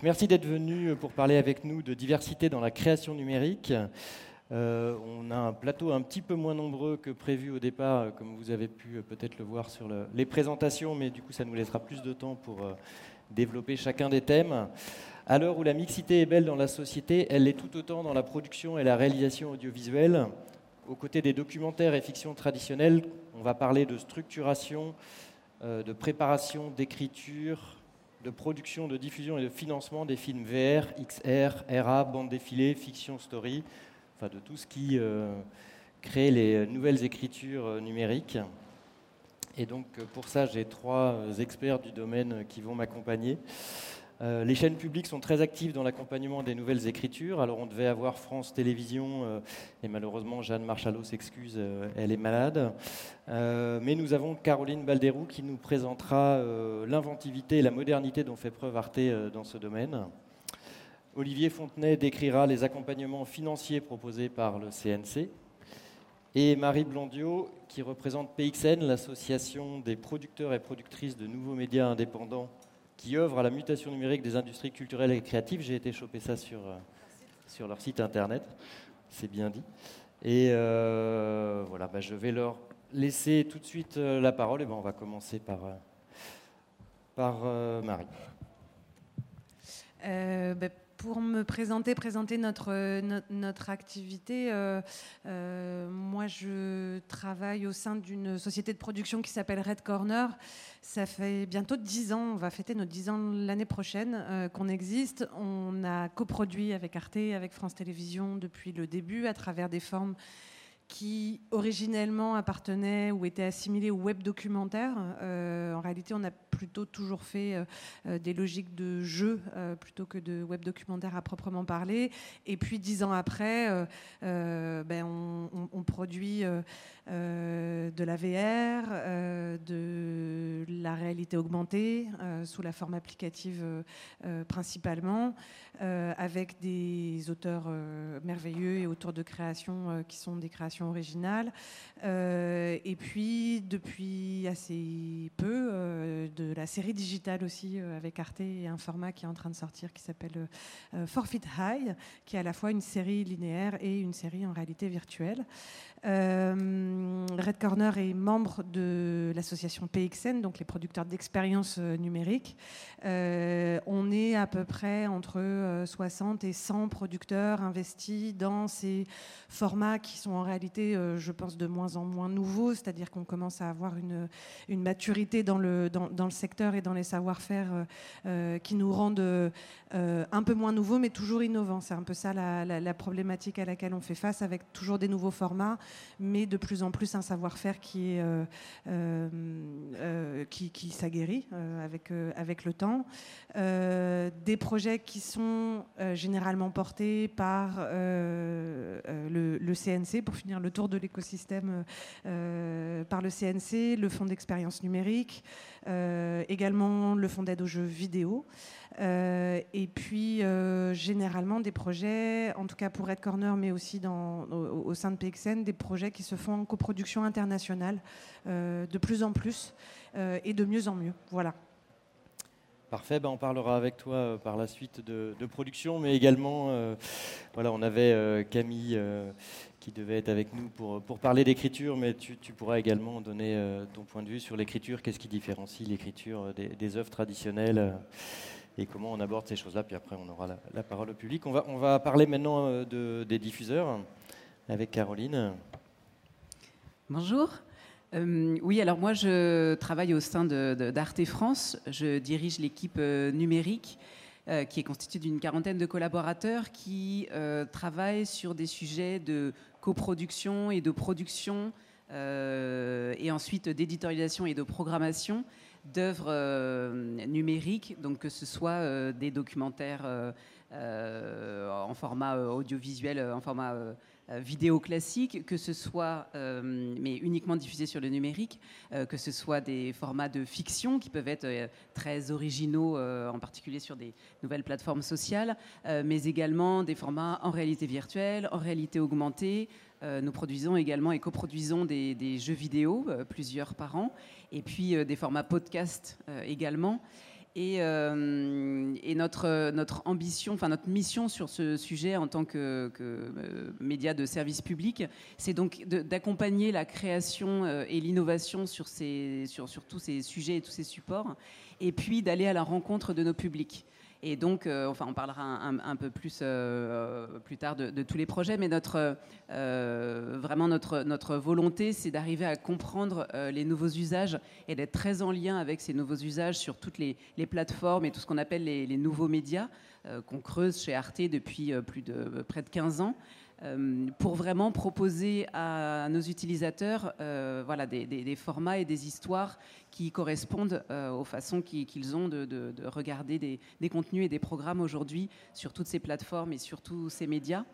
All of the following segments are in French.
Merci d'être venu pour parler avec nous de diversité dans la création numérique. Euh, on a un plateau un petit peu moins nombreux que prévu au départ, comme vous avez pu peut-être le voir sur les présentations, mais du coup ça nous laissera plus de temps pour euh, développer chacun des thèmes. À l'heure où la mixité est belle dans la société, elle l'est tout autant dans la production et la réalisation audiovisuelle. Aux côtés des documentaires et fictions traditionnelles, on va parler de structuration, euh, de préparation, d'écriture, de production, de diffusion et de financement des films VR, XR, RA, bande défilée, fiction story, enfin de tout ce qui euh, crée les nouvelles écritures euh, numériques. Et donc pour ça, j'ai trois experts du domaine qui vont m'accompagner. Euh, les chaînes publiques sont très actives dans l'accompagnement des nouvelles écritures. Alors on devait avoir France Télévisions, euh, et malheureusement Jeanne Marchalot s'excuse, euh, elle est malade. mais nous avons Caroline Balderou qui nous présentera l'inventivité et la modernité dont fait preuve Arte dans ce domaine. Olivier Fontenay décrira les accompagnements financiers proposés par le CNC. Et Marie Blondiot, qui représente PXN, l'association des producteurs et productrices de nouveaux médias indépendants qui œuvrent à la mutation numérique des industries culturelles et créatives. J'ai été choper ça sur, euh, sur leur site internet, c'est bien dit. Et euh, voilà, bah, je vais leur laisser tout de suite euh, la parole. Et ben, on va commencer par, par Marie. Bah, pour me présenter, présenter notre, notre, activité, moi je travaille au sein d'une société de production qui s'appelle Red Corner. Ça fait bientôt 10 ans, on va fêter nos 10 ans l'année prochaine euh, qu'on existe. On a coproduit avec Arte, avec France Télévisions depuis le début à travers des formes qui originellement appartenaient ou étaient assimilés au web documentaire. Euh, en réalité, on a plutôt toujours fait euh, euh, des logiques de jeu plutôt que de web documentaire à proprement parler. Et puis dix ans après, ben, on, produit de la VR, de la réalité augmentée sous la forme applicative principalement, avec des auteurs merveilleux et autour de créations qui sont des créations originale. Euh, et puis, depuis assez peu, euh, la série digitale aussi euh, avec Arte et un format qui est en train de sortir qui s'appelle Forfeit High, qui est à la fois une série linéaire et une série en réalité virtuelle. Euh, Red Corner est membre de l'association PXN, donc les producteurs d'expériences euh, numériques. Euh, on est à peu près entre 60 et 100 producteurs investis dans ces formats qui sont en réalité, je pense, de moins en moins nouveaux, c'est-à-dire qu'on commence à avoir une, maturité dans le, dans, dans, le secteur et dans les savoir-faire qui nous rendent un peu moins nouveaux, mais toujours innovants. C'est un peu ça la, la problématique à laquelle on fait face, avec toujours des nouveaux formats mais de plus en plus un savoir-faire qui, euh, euh, euh, qui, s'aguerrit avec, avec le temps. des projets qui sont généralement portés par le, le, CNC, pour finir le tour de l'écosystème par le CNC, le Fonds d'expérience numérique, également le Fonds d'aide aux jeux vidéo. Euh, et puis, euh, généralement, des projets, en tout cas pour Red Corner, mais aussi au, sein de PXN, des projets qui se font en coproduction internationale, euh, de plus en plus et de mieux en mieux. Voilà. Parfait, ben on parlera avec toi par la suite de, production, mais également, voilà, on avait Camille qui devait être avec nous pour, pour parler d'écriture, mais tu, tu, pourras également donner ton point de vue sur l'écriture, qu'est-ce qui différencie l'écriture des, des, œuvres traditionnelles et comment on aborde ces choses-là. Puis après, on aura la, parole au public. On va, on va parler maintenant euh, de, des diffuseurs avec Caroline. Bonjour. Euh, oui, alors moi, je travaille au sein d'Arte France. Je dirige l'équipe euh, qui est constituée d'une quarantaine de collaborateurs qui travaillent sur des sujets de coproduction et de production et ensuite d'éditorialisation et de programmation d'œuvres euh, numériques, donc que ce soit euh, des documentaires euh, en format audiovisuel, en format vidéo classique, que ce soit, mais uniquement diffusé sur le numérique, que ce soit des formats de fiction qui peuvent être très originaux, en particulier sur des nouvelles plateformes sociales, mais également des formats en réalité virtuelle, en réalité augmentée. nous produisons également et coproduisons des, jeux vidéo, plusieurs par an, et puis euh, des formats podcast euh, également. Et, et, notre, notre ambition, enfin notre mission sur ce sujet en tant que, que média de service public, c'est donc d'accompagner la création et l'innovation sur tous ces sujets et tous ces supports, et puis d'aller à la rencontre de nos publics. Et donc, euh, enfin, on parlera un, peu plus euh, plus tard de, tous les projets, mais notre, euh, vraiment notre, notre volonté, c'est d'arriver à comprendre les nouveaux usages et d'être très en lien avec ces nouveaux usages sur toutes les, plateformes et tout ce qu'on appelle les, les, nouveaux médias qu'on creuse chez Arte depuis plus de près de 15 ans. Euh, pour vraiment proposer à nos utilisateurs euh, voilà, des, formats et des histoires qui correspondent euh, aux façons qu'ils ont de, regarder des, contenus et des programmes aujourd'hui sur toutes ces plateformes et sur tous ces médias.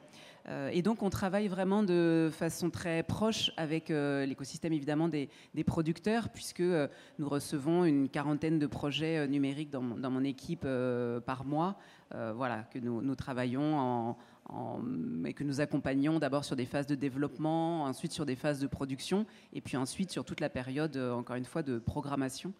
et donc on travaille vraiment de façon très proche avec l'écosystème évidemment des, producteurs, puisque nous recevons une quarantaine de projets numériques dans, mon équipe par mois, voilà, que nous, nous travaillons en, et que nous accompagnons d'abord sur des phases de développement, ensuite sur des phases de production, et puis ensuite sur toute la période, euh, encore une fois, de programmation.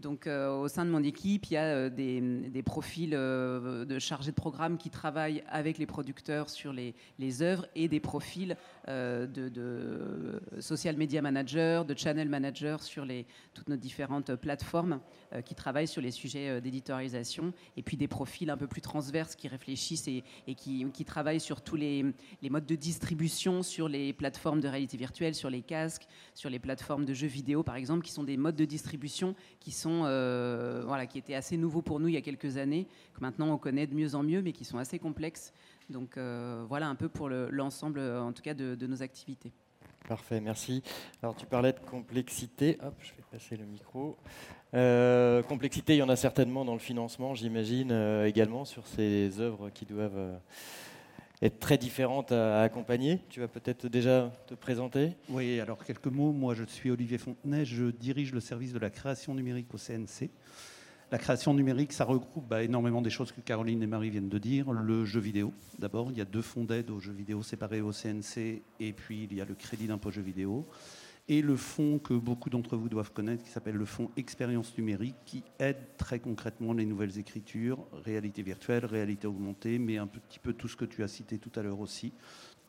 Donc, euh, au sein de mon équipe, il y a euh, des, profils de chargés de programme qui travaillent avec les producteurs sur les, œuvres et des profils de, social media manager, de channel manager sur toutes nos différentes plateformes euh, qui travaillent sur les sujets euh, d'éditorialisation, et puis des profils un peu plus transverses qui réfléchissent et, qui, qui, travaillent sur tous les, les, modes de distribution, sur les plateformes de réalité virtuelle, sur les casques, sur les plateformes de jeux vidéo, par exemple, qui sont des modes de distribution qui sont euh, voilà, qui étaient assez nouveaux pour nous il y a quelques années, que maintenant on connaît de mieux en mieux, mais qui sont assez complexes. Donc voilà un peu pour l'ensemble, en tout cas, de, nos activités. Parfait, merci. Alors tu parlais de complexité. Hop, je vais passer le micro. Euh, complexité, il y en a certainement dans le financement, j'imagine, euh, également sur ces œuvres qui doivent euh, être très différentes à, accompagner. Tu vas peut-être déjà te présenter Oui, alors quelques mots. Moi, je suis Olivier Fontenay, je dirige le service de la création numérique au CNC. La création numérique, ça regroupe bah, énormément des choses que Caroline et Marie viennent de dire. Le jeu vidéo, d'abord, il y a deux fonds d'aide aux jeux vidéo séparés au CNC, et puis il y a le crédit d'impôt jeux vidéo et le fonds que beaucoup d'entre vous doivent connaître, qui s'appelle le fonds Expérience numérique, qui aide très concrètement les nouvelles écritures, réalité virtuelle, réalité augmentée, mais un petit peu tout ce que tu as cité tout à l'heure aussi.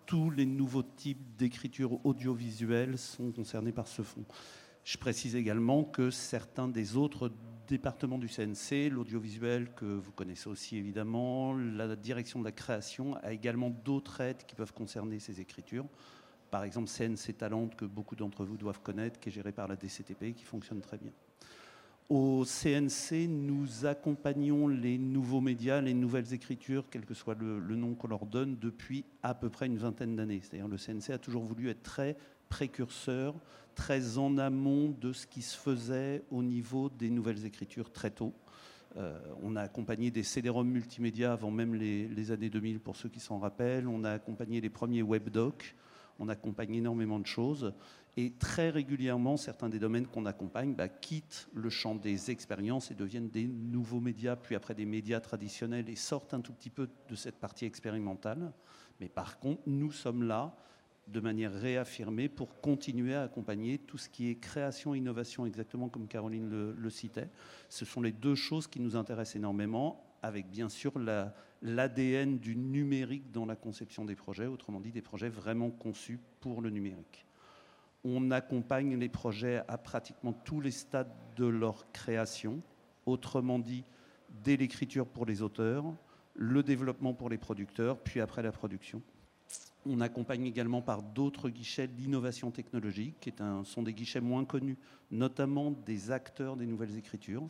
Tous les nouveaux types d'écriture audiovisuelle sont concernés par ce fonds. Je précise également que certains des autres départements du CNC, l'audiovisuel que vous connaissez aussi évidemment, la direction de la création, a également d'autres aides qui peuvent concerner ces écritures par exemple CNC Talent, que beaucoup d'entre vous doivent connaître, qui est géré par la DCTP, qui fonctionne très bien. Au CNC, nous accompagnons les nouveaux médias, les nouvelles écritures, quel que soit le, nom qu'on leur donne, depuis à peu près une vingtaine d'années. C'est-à-dire le CNC a toujours voulu être très précurseur, très en amont de ce qui se faisait au niveau des nouvelles écritures très tôt. Euh, on a accompagné des CD-ROM multimédia avant même les, les, années 2000, pour ceux qui s'en rappellent. On a accompagné les premiers webdocs on accompagne énormément de choses. Et très régulièrement, certains des domaines qu'on accompagne bah, quittent le champ des expériences et deviennent des nouveaux médias, puis après des médias traditionnels et sortent un tout petit peu de cette partie expérimentale. Mais par contre, nous sommes là de manière réaffirmée pour continuer à accompagner tout ce qui est création et innovation, exactement comme Caroline le, le citait. Ce sont les deux choses qui nous intéressent énormément, avec bien sûr la, l'ADN du numérique dans la conception des projets, autrement dit des projets vraiment conçus pour le numérique. On accompagne les projets à pratiquement tous les stades de leur création, autrement dit dès l'écriture pour les auteurs, le développement pour les producteurs, puis après la production. On accompagne également par d'autres guichets l'innovation technologique, qui sont des guichets moins connus, notamment des acteurs des nouvelles écritures.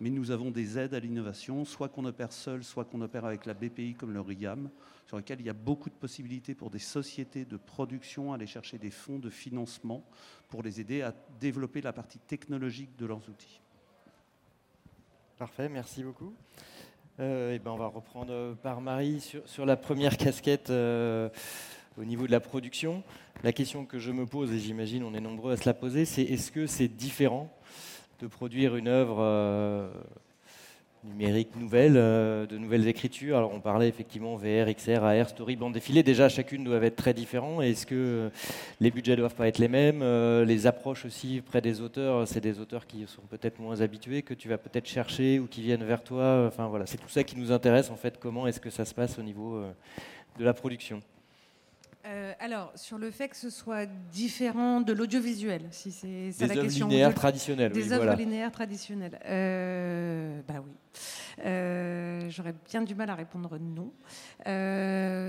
Mais nous avons des aides à l'innovation, soit qu'on opère seul, soit qu'on opère avec la BPI comme le RIAM, sur lesquels il y a beaucoup de possibilités pour des sociétés de production à aller chercher des fonds de financement pour les aider à développer la partie technologique de leurs outils. Parfait, merci beaucoup. Euh, et ben on va reprendre par Marie sur, sur la première casquette. Euh, au niveau de la production. La question que je me pose, et j'imagine on est nombreux à se la poser, c'est est-ce que c'est différent de produire une œuvre euh, numériques nouvelles, euh, de nouvelles écritures? Alors on parlait effectivement VR, XR, AR, story, bande défilée. Déjà, chacune doit être très différente. Est-ce que les budgets doivent pas être les mêmes? Euh, Les approches aussi près des auteurs, c'est des auteurs qui sont peut-être moins habitués, que tu vas peut-être chercher ou qui viennent vers toi. Enfin voilà, c'est tout ça qui nous intéresse en fait. Comment est-ce que ça se passe au niveau de la production? Euh, alors, sur le fait que ce soit différent de l'audiovisuel, si c'est ça la question. Des œuvres linéaires traditionnelles. Des œuvres linéaires traditionnelles. Euh, bah oui. Euh, j'aurais bien du mal à répondre non.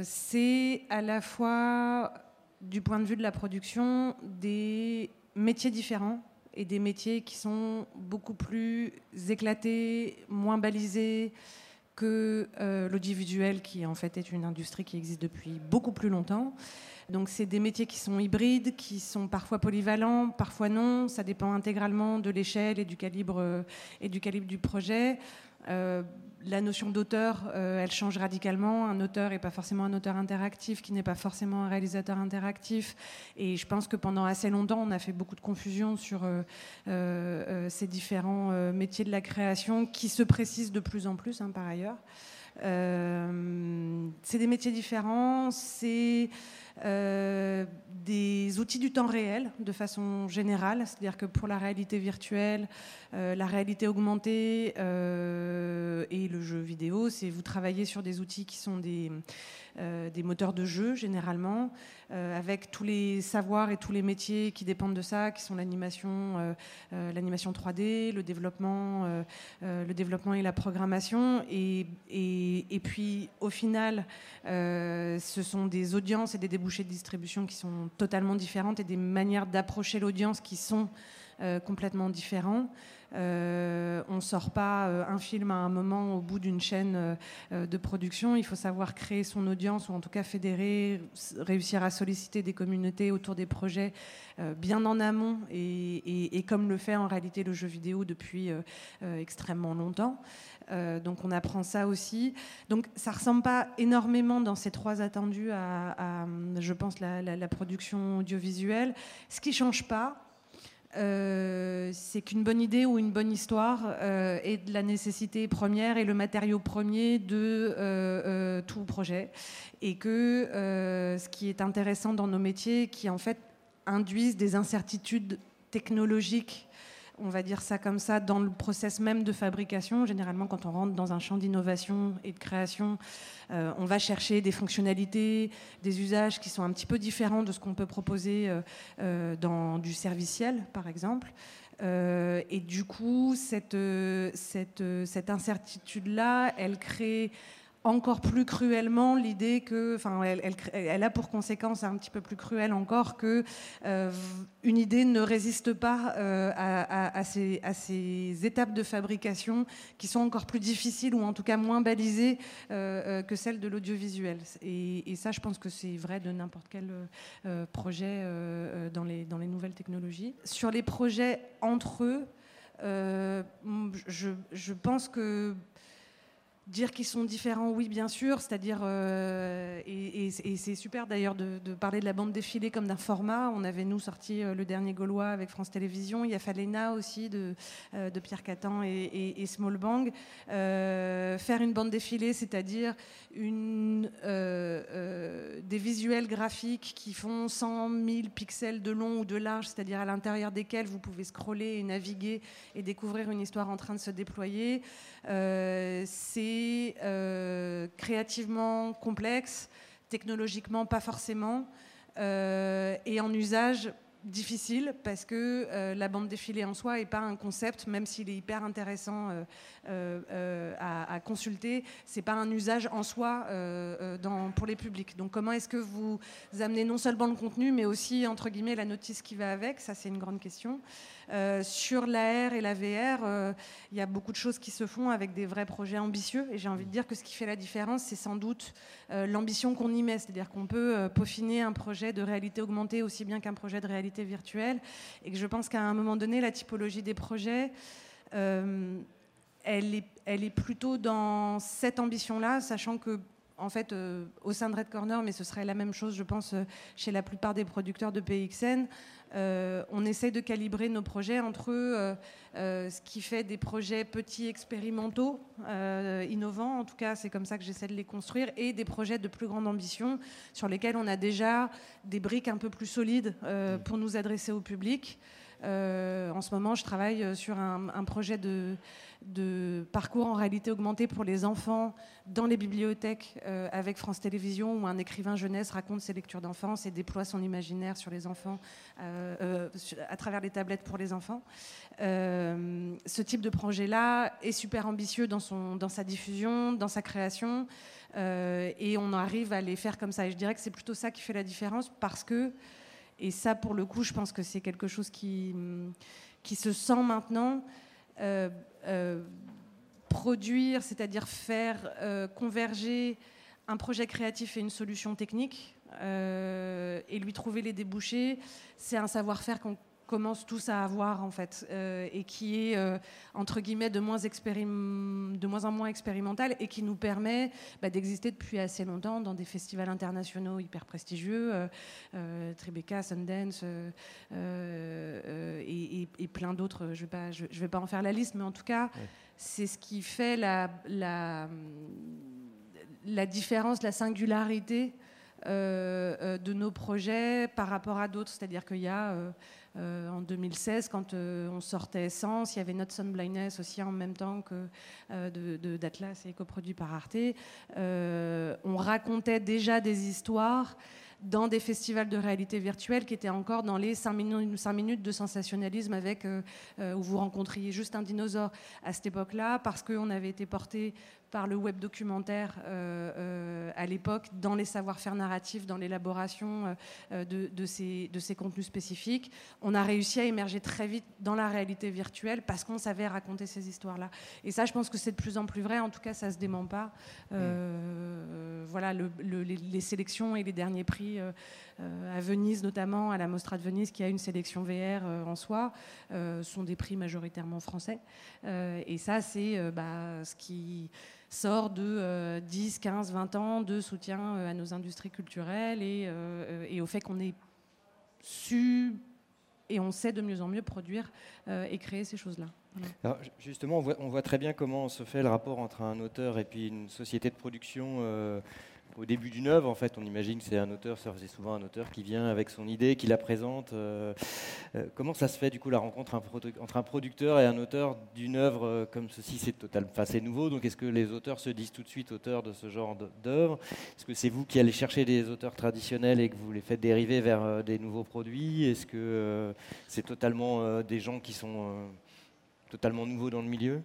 c'est à la fois, du point de vue de la production, des métiers différents et des métiers qui sont beaucoup plus éclatés, moins balisés que euh, l'audiovisuel, qui en fait est une industrie qui existe depuis beaucoup plus longtemps. Donc c'est des métiers qui sont hybrides, qui sont parfois polyvalents, parfois non. Ça dépend intégralement de l'échelle et du calibre euh, et du calibre du projet. Euh, la notion d'auteur, euh, elle change radicalement. Un auteur n'est pas forcément un auteur interactif, qui n'est pas forcément un réalisateur interactif. Et je pense que pendant assez longtemps, on a fait beaucoup de confusion sur ces différents métiers de la création, qui se précisent de plus en plus, hein, par ailleurs. c'est des métiers différents, c'est euh, des outils du temps réel de façon générale, c'est-à-dire que pour la réalité virtuelle, euh, la réalité augmentée euh, et le jeu vidéo, c'est vous travaillez sur des outils qui sont des, des moteurs de jeu généralement, avec tous les savoirs et tous les métiers qui dépendent de ça, qui sont l'animation, l'animation 3D, le développement, le développement et la programmation, et, et, et puis au final, ce sont des audiences et des débouchés de distribution qui sont totalement différentes et des manières d'approcher l'audience qui sont euh, complètement différents. Euh, on ne sort pas euh, un film à un moment au bout d'une chaîne de production. Il faut savoir créer son audience ou en tout cas fédérer, réussir à solliciter des communautés autour des projets bien en amont et, et, comme le fait en réalité le jeu vidéo depuis extrêmement longtemps. Euh, donc on apprend ça aussi. Donc ça ressemble pas énormément dans ces trois attendus à, je pense, la, production audiovisuelle. Ce qui change pas, euh, c'est qu'une bonne idée ou une bonne histoire euh, est de la nécessité première et le matériau premier de tout projet. Et que ce qui est intéressant dans nos métiers, qui en fait induisent des incertitudes technologiques on va dire ça comme ça, dans le process même de fabrication. Généralement, quand on rentre dans un champ d'innovation et de création, euh, on va chercher des fonctionnalités, des usages qui sont un petit peu différents de ce qu'on peut proposer euh, euh, dans du serviciel, par exemple. et du coup, cette, cette, cette incertitude-là, elle crée encore plus cruellement l'idée que, enfin, elle, a pour conséquence un petit peu plus cruelle encore que euh, une idée ne résiste pas euh, à, ces, étapes de fabrication qui sont encore plus difficiles ou en tout cas moins balisées euh, que celles de l'audiovisuel. Et, ça, je pense que c'est vrai de n'importe quel projet dans, les, nouvelles technologies. Sur les projets entre eux, je pense que Dire qu'ils sont différents, oui, bien sûr. C'est-à-dire, euh, et, c'est super d'ailleurs de, parler de la bande défilée comme d'un format. On avait, nous, sorti euh, le dernier Gaulois avec France Télévisions. Il y a Falena aussi de, euh, Pierre Catan et, Small Bang. faire une bande défilée, c'est-à-dire des visuels graphiques qui font 100 000 pixels de long ou de large, c'est-à-dire à, l'intérieur desquels vous pouvez scroller et naviguer et découvrir une histoire en train de se déployer. c'est euh, créativement complexe, technologiquement pas forcément, euh, et en usage difficile parce que euh, la bande défilée en soi n'est pas un concept, même s'il est hyper intéressant à, à, consulter, c'est pas un usage en soi pour les publics. Donc comment est-ce que vous amenez non seulement le contenu, mais aussi entre guillemets la notice qui va avec? Ça c'est une grande question. Euh, sur l'AR et la VR, euh, il y a beaucoup de choses qui se font avec des vrais projets ambitieux. Et j'ai envie de dire que ce qui fait la différence, c'est sans doute euh, l'ambition qu'on y met. C'est-à-dire qu'on peut peaufiner un projet de réalité augmentée aussi bien qu'un projet de réalité virtuelle. Et que je pense qu'à un moment donné, la typologie des projets, elle est, plutôt dans cette ambition-là, sachant que en fait, au sein de Red Corner, mais ce serait la même chose, je pense, chez la plupart des producteurs de PXN. On essaie de calibrer nos projets entre ce qui fait des projets petits, expérimentaux, innovants, en tout cas c'est comme ça que j'essaie de les construire, et des projets de plus grande ambition sur lesquels on a déjà des briques un peu plus solides pour nous adresser au public. Euh, en ce moment, je travaille euh, sur un, projet de, parcours en réalité augmentée pour les enfants dans les bibliothèques euh, avec France Télévisions, où un écrivain jeunesse raconte ses lectures d'enfance et déploie son imaginaire sur les enfants à travers les tablettes pour les enfants. ce type de projet-là est super ambitieux dans, dans sa diffusion, dans sa création, et on arrive à les faire comme ça. Et je dirais que c'est plutôt ça qui fait la différence parce que et ça, pour le coup, je pense que c'est quelque chose qui, qui se sent maintenant. Euh, euh, produire, c'est-à-dire faire euh, converger un projet créatif et une solution technique, et lui trouver les débouchés, c'est un savoir-faire qu'on commence tous à avoir en fait, euh, et qui est euh, entre guillemets de moins, de moins en moins expérimental et qui nous permet bah, d'exister depuis assez longtemps dans des festivals internationaux hyper prestigieux, euh, Tribeca, Sundance et, plein d'autres. Je ne vais, vais, pas en faire la liste, mais en tout cas, c'est ce qui fait la, la, la différence, la singularité. de nos projets par rapport à d'autres. C'est-à-dire qu'il y a euh, en 2016, quand euh, on sortait Essence, il y avait Not Sun Blindness aussi en même temps que euh, d'Atlas et coproduit par Arte. on racontait déjà des histoires dans des festivals de réalité virtuelle qui étaient encore dans les 5 minutes, de sensationnalisme avec où vous rencontriez juste un dinosaure à cette époque-là parce qu'on avait été porté par le web documentaire euh, euh, à l'époque dans les savoir-faire narratifs, dans l'élaboration euh, de, ces, de ces contenus spécifiques. On a réussi à émerger très vite dans la réalité virtuelle parce qu'on savait raconter ces histoires-là. Et ça, je pense que c'est de plus en plus vrai. En tout cas, ça se dément pas. Mm. Voilà, les, sélections et les derniers prix à Venise, notamment à la Mostra de Venise, qui a une sélection VR en soi, sont des prix majoritairement français. et ça, c'est bah, ce qui sort de 10, 15, 20 ans de soutien euh, à nos industries culturelles et, euh, au fait qu'on ait su et on sait de mieux en mieux produire euh, et créer ces choses-là. justement, on voit, on voit, très bien comment se fait le rapport entre un auteur et puis une société de production au début d'une œuvre, en fait, on imagine que c'est un auteur, c'est souvent un auteur qui vient avec son idée, qui la présente. Euh, euh, comment ça se fait, du coup, la rencontre entre un producteur et un auteur d'une œuvre euh, comme ceci C'est total, nouveau, donc est-ce que les auteurs se disent tout de suite auteurs de ce genre d'œuvre? Est-ce que c'est vous qui allez chercher des auteurs traditionnels et que vous les faites dériver vers des nouveaux produits? Est-ce que c'est totalement des gens qui sont totalement nouveaux dans le milieu?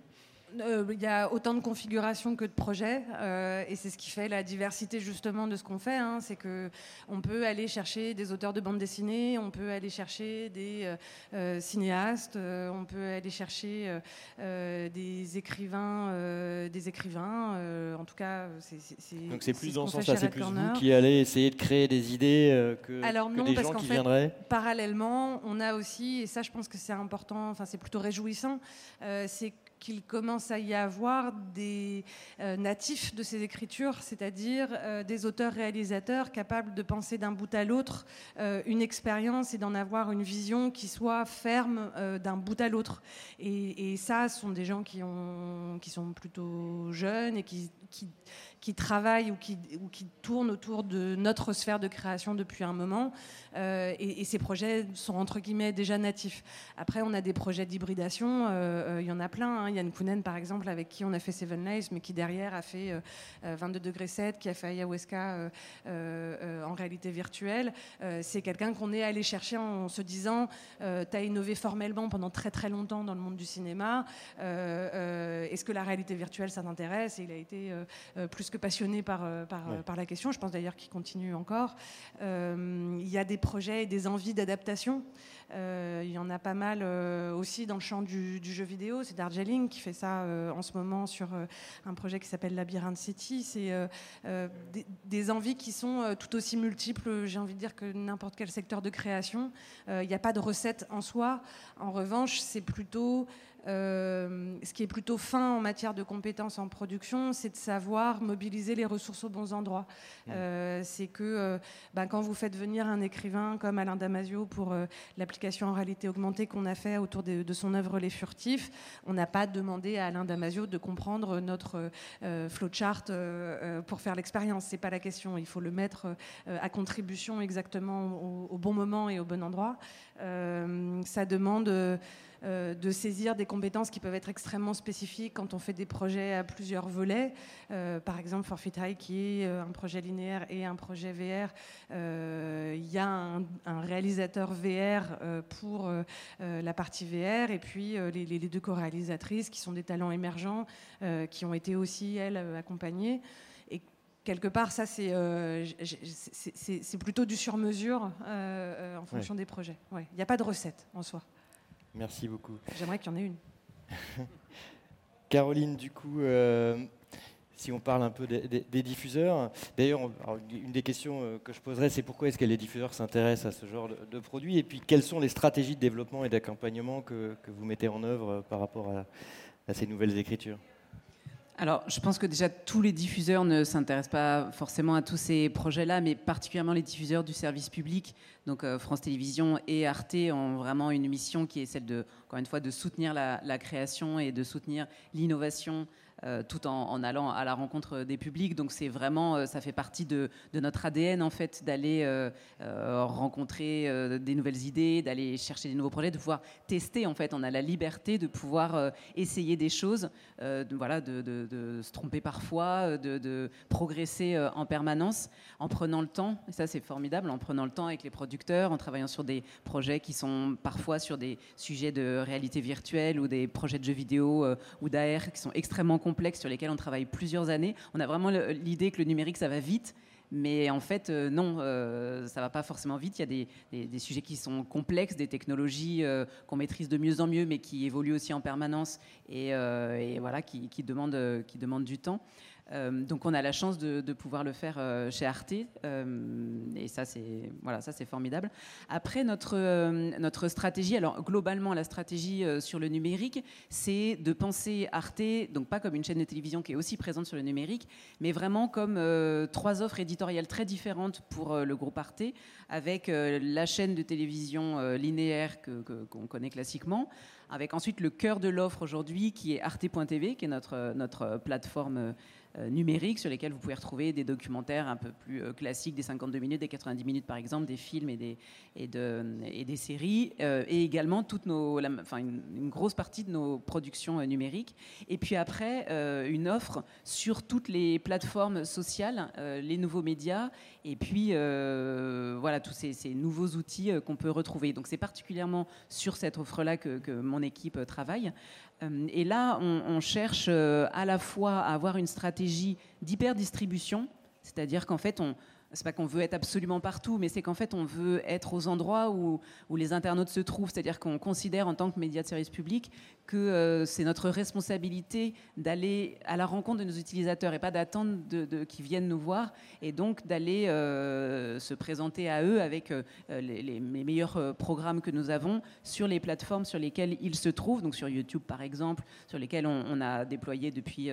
Euh, il y a autant de configurations que de projets, euh, et c'est ce qui fait la diversité justement de ce qu'on fait. Hein. c'est que on peut aller chercher des auteurs de bande dessinée, on peut aller chercher des euh, cinéastes, on peut aller chercher des écrivains, des écrivains. en tout cas, c'est donc c'est plus dans ce sens-là, c'est plus vous qui allez essayer de créer des idées que, Alors, que des gens qui viendraient. Parallèlement, on a aussi, et ça, je pense que c'est important. Enfin, c'est plutôt réjouissant. c'est qu'il commence à y avoir des euh, natifs de ces écritures, c'est-à-dire euh, des auteurs-réalisateurs capables de penser d'un bout à l'autre euh, une expérience et d'en avoir une vision qui soit ferme d'un bout à l'autre. Et, ça, ce sont des gens qui, qui sont plutôt jeunes et qui, qui qui travaillent ou qui, ou tournent autour de notre sphère de création depuis un moment. Euh, et, ces projets sont entre guillemets déjà natifs. Après, on a des projets d'hybridation. Euh, euh, il y en a plein. Hein. Yann Kounen, par exemple, avec qui on a fait Seven Lives, mais qui derrière a fait 22 degrés 7, qui a fait Ayahuasca en réalité virtuelle. C'est quelqu'un qu'on est allé chercher en se disant tu as innové formellement pendant très très longtemps dans le monde du cinéma. Est-ce que la réalité virtuelle, ça t'intéresse? Et il a été plus que passionné par, euh, par, euh, par la question. Je pense d'ailleurs qu'il continue encore. Euh, il y a des projets et des envies d'adaptation. il y en a pas mal aussi dans le champ du, jeu vidéo. C'est Darjeeling qui fait ça en ce moment sur un projet qui s'appelle Labyrinth City. C'est des, des, envies qui sont tout aussi multiples, j'ai envie de dire, que n'importe quel secteur de création. Il n'y a pas de recette en soi. En revanche, c'est plutôt ce qui est plutôt fin en matière de compétences en production, c'est de savoir mobiliser les ressources aux bons endroits. Mmh. c'est que ben, quand vous faites venir un écrivain comme Alain Damasio pour l'application en réalité augmentée qu'on a fait autour de, de, son œuvre Les Furtifs, on n'a pas demandé à Alain Damasio de comprendre notre flowchart pour faire l'expérience. C'est pas la question. Il faut le mettre à contribution exactement au, bon moment et au bon endroit. Euh, ça demande euh, de saisir des compétences qui peuvent être extrêmement spécifiques quand on fait des projets à plusieurs volets. Euh, par exemple, Forfeit High, qui est un projet linéaire et un projet VR. Il y a un, réalisateur VR pour la partie VR et puis les, les deux co-réalisatrices qui sont des talents émergents qui ont été aussi, elles, accompagnées quelque part, ça, c'est euh, plutôt du sur-mesure euh, euh, en fonction des projets. Il n'y a pas de recette en soi. Merci beaucoup. J'aimerais qu'il y en ait une. Caroline, du coup, si on parle un peu des, diffuseurs, d'ailleurs, une des questions que je poserais, c'est pourquoi est-ce que les diffuseurs s'intéressent à ce genre de, produits? Et puis, quelles sont les stratégies de développement et d'accompagnement que, vous mettez en œuvre par rapport à ces nouvelles écritures? Alors, je pense que déjà tous les diffuseurs ne s'intéressent pas forcément à tous ces projets-là, mais particulièrement les diffuseurs du service public. Donc, euh, France Télévisions et Arte ont vraiment une mission qui est celle de, encore une fois, de soutenir la création et de soutenir l'innovation euh, tout en, allant à la rencontre des publics. Donc c'est vraiment, euh, ça fait partie de, notre ADN en fait, d'aller euh, rencontrer des nouvelles idées, d'aller chercher des nouveaux projets, de pouvoir tester en fait. On a la liberté de pouvoir essayer des choses, de, voilà, de, se tromper parfois, de, progresser en permanence, en prenant le temps. Et ça c'est formidable, en prenant le temps avec les producteurs, en travaillant sur des projets qui sont parfois sur des sujets de réalité virtuelle ou des projets de jeux vidéo ou d'AR qui sont extrêmement complexes sur lesquels on travaille plusieurs années. On a vraiment l'idée que le numérique, ça va vite. Mais en fait, euh, non, euh, ça va pas forcément vite. Il y a des, sujets qui sont complexes, des technologies euh, qu'on maîtrise de mieux en mieux, mais qui évoluent aussi en permanence et, voilà, qui, qui, qui demandent du temps. Euh, donc on a la chance de, pouvoir le faire euh, chez Arte euh, et ça c'est voilà ça c'est formidable. Après notre notre stratégie, alors globalement la stratégie sur le numérique, c'est de penser Arte donc pas comme une chaîne de télévision qui est aussi présente sur le numérique, mais vraiment comme trois offres éditoriales très différentes pour le groupe Arte, avec la chaîne de télévision linéaire que qu'on connaît classiquement avec ensuite le cœur de l'offre aujourd'hui qui est arte.tv, qui est notre, notre plateforme numériques sur lesquels vous pouvez retrouver des documentaires un peu plus euh, classiques, des 52 minutes, des 90 minutes par exemple, des films et des, et de, et des séries, euh, et également nos, enfin, une, grosse partie de nos productions numériques. Et puis après, une offre sur toutes les plateformes sociales, les nouveaux médias, et puis voilà tous ces, nouveaux outils qu'on peut retrouver. Donc c'est particulièrement sur cette offre-là que mon équipe travaille. Euh, et là, on, cherche euh, à la fois à avoir une stratégie d'hyperdistribution, c'est-à-dire qu'en fait, on, c'est pas qu'on veut être absolument partout, mais c'est qu'en fait, on veut être aux endroits où, les internautes se trouvent. C'est-à-dire qu'on considère en tant que média de service public que euh, c'est notre responsabilité d'aller à la rencontre de nos utilisateurs et pas d'attendre qu'ils viennent nous voir et donc d'aller euh, se présenter à eux avec euh, les, meilleurs programmes que nous avons sur les plateformes sur lesquelles ils se trouvent, donc sur YouTube par exemple, sur lesquelles on, a déployé depuis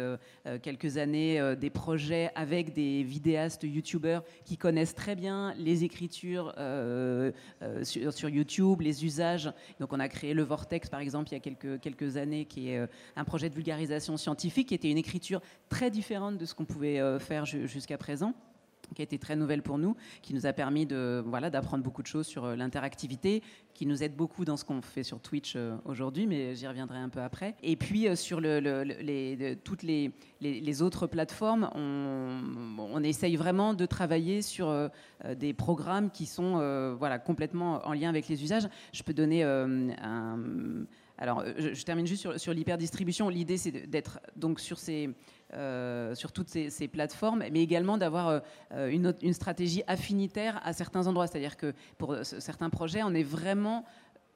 quelques années des projets avec des vidéastes YouTubeurs qui connaissent très bien les écritures sur, sur, YouTube, les usages. Donc on a créé le Vortex par exemple il y a quelques, années, qui est euh, un projet de vulgarisation scientifique, qui était une écriture très différente de ce qu'on pouvait euh, faire jusqu'à présent qui a été très nouvelle pour nous, qui nous a permis de voilà d'apprendre beaucoup de choses sur euh, l'interactivité, qui nous aide beaucoup dans ce qu'on fait sur Twitch aujourd'hui, mais j'y reviendrai un peu après. Et puis sur le, les, toutes les, autres plateformes, on, essaye vraiment de travailler sur des programmes qui sont voilà complètement en lien avec les usages. Je peux donner alors, euh, je, termine juste sur, sur l'hyperdistribution. L'idée, c'est d'être donc sur, ces, euh, sur toutes ces, plateformes, mais également d'avoir euh, une, stratégie affinitaire à certains endroits. C'est-à-dire que pour certains projets, on est vraiment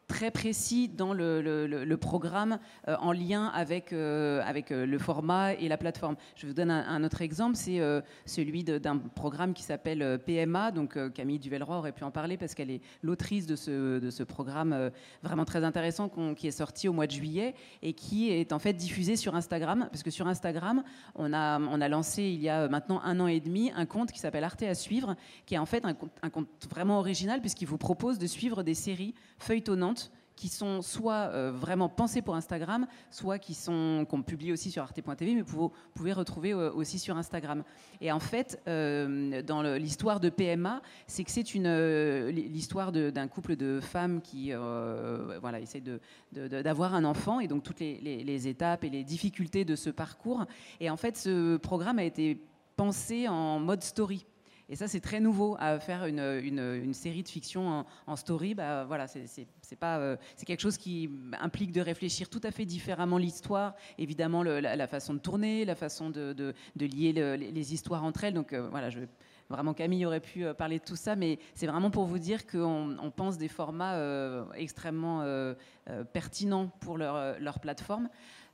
très précis dans le, programme euh, en lien avec, euh, avec euh, le format et la plateforme. Je vous donne un, autre exemple, c'est celui d'un programme qui s'appelle PMA. Donc Camille Duvelleroy aurait pu en parler parce qu'elle est l'autrice de ce, de ce programme vraiment très intéressant qui est sorti au mois de juillet et qui est en fait diffusé sur Instagram. Parce que sur Instagram, on a, on a lancé il y a maintenant un an et demi un compte qui s'appelle Arte à suivre, qui est en fait un un compte vraiment original puisqu'il vous propose de suivre des séries feuilletonnantes qui sont soit euh, vraiment pensées pour Instagram, soit qui sont qu'on publie aussi sur arte.tv, mais vous pouvez retrouver euh, aussi sur Instagram. Et en fait, euh, dans l'histoire de PMA, c'est que c'est une l'histoire d'un couple de femmes qui voilà essaie de, d'avoir un enfant et donc toutes les, les étapes et les difficultés de ce parcours. Et en fait, ce programme a été pensé en mode story. Et ça, c'est très nouveau à faire une, une, série de fiction en, story. Bah, voilà, euh, c'est quelque chose qui implique de réfléchir tout à fait différemment l'histoire, évidemment la, façon de tourner, la façon de, de, lier les, histoires entre elles. Donc euh, voilà, je, vraiment Camille aurait pu euh, parler de tout ça, mais c'est vraiment pour vous dire qu'on on pense des formats extrêmement pertinents pour leur, leur plateforme.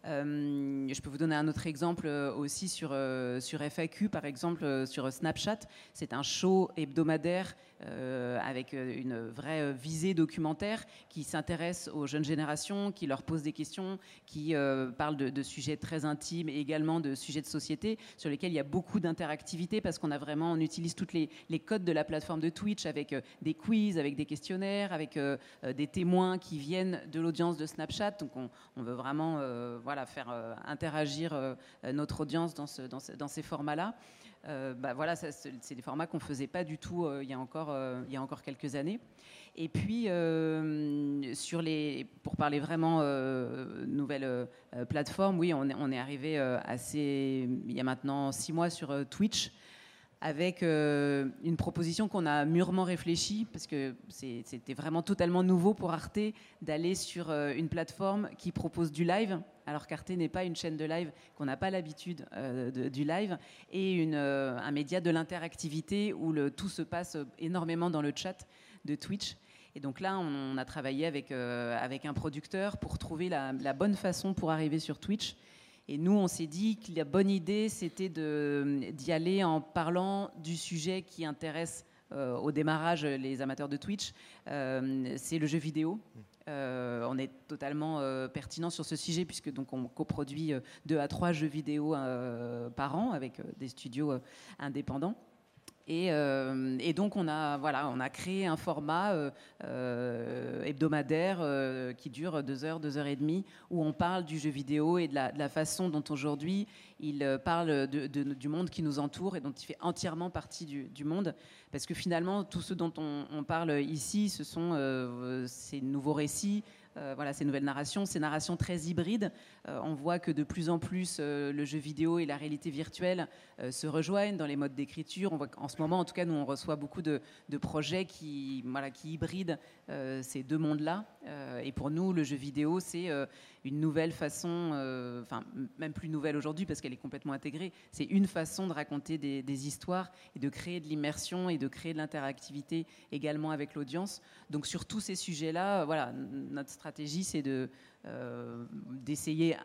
Euh, je peux vous donner un autre exemple euh, aussi sur, euh, sur FAQ, par exemple sur Snapchat. C'est un show hebdomadaire avec une vraie visée documentaire qui s'intéresse aux jeunes générations, qui leur pose des questions, qui parle de, sujets très intimes et également de sujets de société sur lesquels il y a beaucoup d'interactivité parce qu'on a vraiment, on utilise toutes les, codes de la plateforme de Twitch avec des quiz, avec des questionnaires, avec des témoins qui viennent de l'audience de Snapchat. Donc on, veut vraiment voilà, faire euh, interagir euh, notre audience dans, ce, dans, ces formats-là. Euh, bah, voilà, c'est des formats qu'on ne faisait pas du tout il, y a encore, il y a encore quelques années. Et puis, sur les, pour parler vraiment nouvelles plateformes, oui, on est, on est arrivé assez, il y a maintenant six mois sur Twitch avec euh, une proposition qu'on a mûrement réfléchie, parce que c'était vraiment totalement nouveau pour Arte d'aller sur euh, une plateforme qui propose du live, alors qu'Arte n'est pas une chaîne de live, qu'on n'a pas l'habitude euh, du live, et un média de l'interactivité où le, tout se passe énormément dans le chat de Twitch. Et donc là, on, a travaillé avec, avec un producteur pour trouver la bonne façon pour arriver sur Twitch. Et nous, on s'est dit que la bonne idée, c'était d'y aller en parlant du sujet qui intéresse euh, au démarrage les amateurs de Twitch, euh, c'est le jeu vidéo. Euh, on est totalement pertinent sur ce sujet puisque donc on coproduit deux à trois jeux vidéo par an avec des studios indépendants. Euh, et, donc on a, voilà, on a créé un format euh, euh, hebdomadaire qui dure deux heures, deux heures et demie, où on parle du jeu vidéo et de la, façon dont aujourd'hui il parle du monde qui nous entoure et dont il fait entièrement partie du, monde. Parce que finalement, tout ce dont on, parle ici, ce sont ces nouveaux récits, voilà, ces nouvelles narrations, ces narrations très hybrides. Euh, on voit que de plus en plus euh, le jeu vidéo et la réalité virtuelle se rejoignent dans les modes d'écriture. On voit qu'en ce moment, en tout cas, nous on reçoit beaucoup de, projets qui, voilà, qui hybrident ces deux mondes-là. et pour nous, le jeu vidéo, c'est une nouvelle façon, enfin même plus nouvelle aujourd'hui parce qu'elle est complètement intégrée. C'est une façon de raconter des, histoires et de créer de l'immersion et de créer de l'interactivité également avec l'audience. Donc sur tous ces sujets-là, voilà, notre stratégie, c'est euh, d'essayer,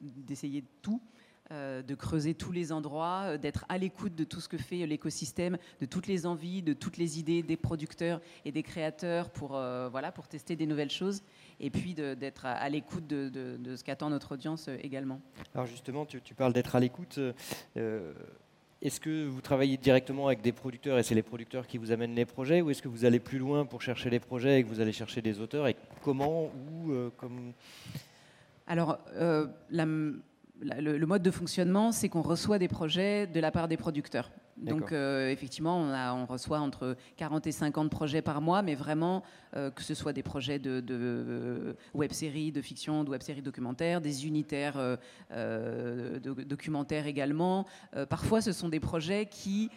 d'essayer tout. Euh, de creuser tous les endroits, euh, d'être à l'écoute de tout ce que fait l'écosystème, de toutes les envies, de toutes les idées des producteurs et des créateurs pour, voilà, pour tester des nouvelles choses, et puis d'être à, l'écoute de, de, ce qu'attend notre audience également. Alors justement, tu, tu parles d'être à l'écoute. Est-ce que vous travaillez directement avec des producteurs et c'est les producteurs qui vous amènent les projets ou est-ce que vous allez plus loin pour chercher les projets et que vous allez chercher des auteurs et comment ou euh, comme... Alors, euh, le, mode de fonctionnement, c'est qu'on reçoit des projets de la part des producteurs. Donc euh, effectivement, on, reçoit entre 40 et 50 projets par mois, mais vraiment euh, que ce soit des projets de, euh, web-séries, de fiction, de web-séries documentaires, des unitaires de, documentaires également. parfois, ce sont des projets qui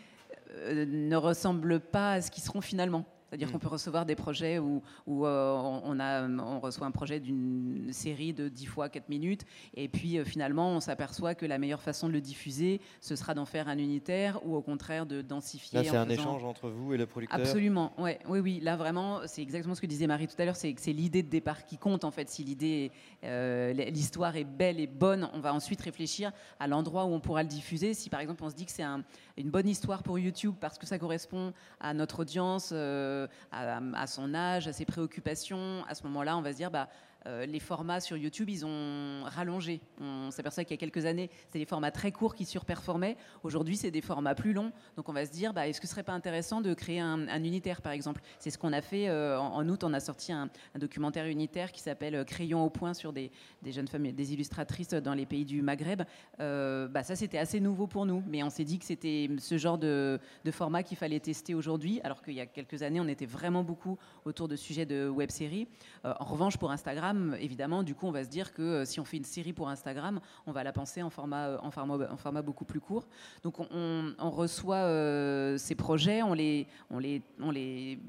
ne ressemblent pas à ce qu'ils seront finalement. C'est-à-dire Mm. qu'on peut recevoir des projets où, où, euh, on, on a, on reçoit un projet d'une série de 10 fois 4 minutes, et puis euh, finalement, on s'aperçoit que la meilleure façon de le diffuser, ce sera d'en faire un unitaire, ou au contraire de densifier. Là, c'est un faisant- échange entre vous et le producteur. Absolument, ouais, oui, oui. Là, vraiment, c'est exactement ce que disait Marie tout à l'heure. C'est que c'est l'idée de départ qui compte, en fait. Si l'idée, euh, l'histoire est belle et bonne, on va ensuite réfléchir à l'endroit où on pourra le diffuser. Si, par exemple, on se dit que c'est un- une bonne histoire pour YouTube parce que ça correspond à notre audience, euh, à, son âge, à ses préoccupations, à ce moment-là, on va se dire, bah, euh, les formats sur YouTube, ils ont rallongé. On s'aperçoit qu'il y a quelques années, c'était des formats très courts qui surperformaient. Aujourd'hui, c'est des formats plus longs. Donc, on va se dire, bah, est-ce que ce serait pas intéressant de créer un, un unitaire, par exemple? C'est ce qu'on a fait euh, en, août. On a sorti un, documentaire unitaire qui s'appelle euh, Crayon au point sur des, jeunes femmes, des illustratrices dans les pays du Maghreb. Bah, ça, c'était assez nouveau pour nous. Mais on s'est dit que c'était ce genre de, format qu'il fallait tester aujourd'hui, alors qu'il y a quelques années, on était vraiment beaucoup autour de sujets de web-série. En revanche, pour Instagram, évidemment, du coup, on va se dire que euh, si on fait une série pour Instagram, on va la penser en format, euh, en format, en format beaucoup plus court. Donc, on, on- reçoit euh, ces projets, on les, on les, on les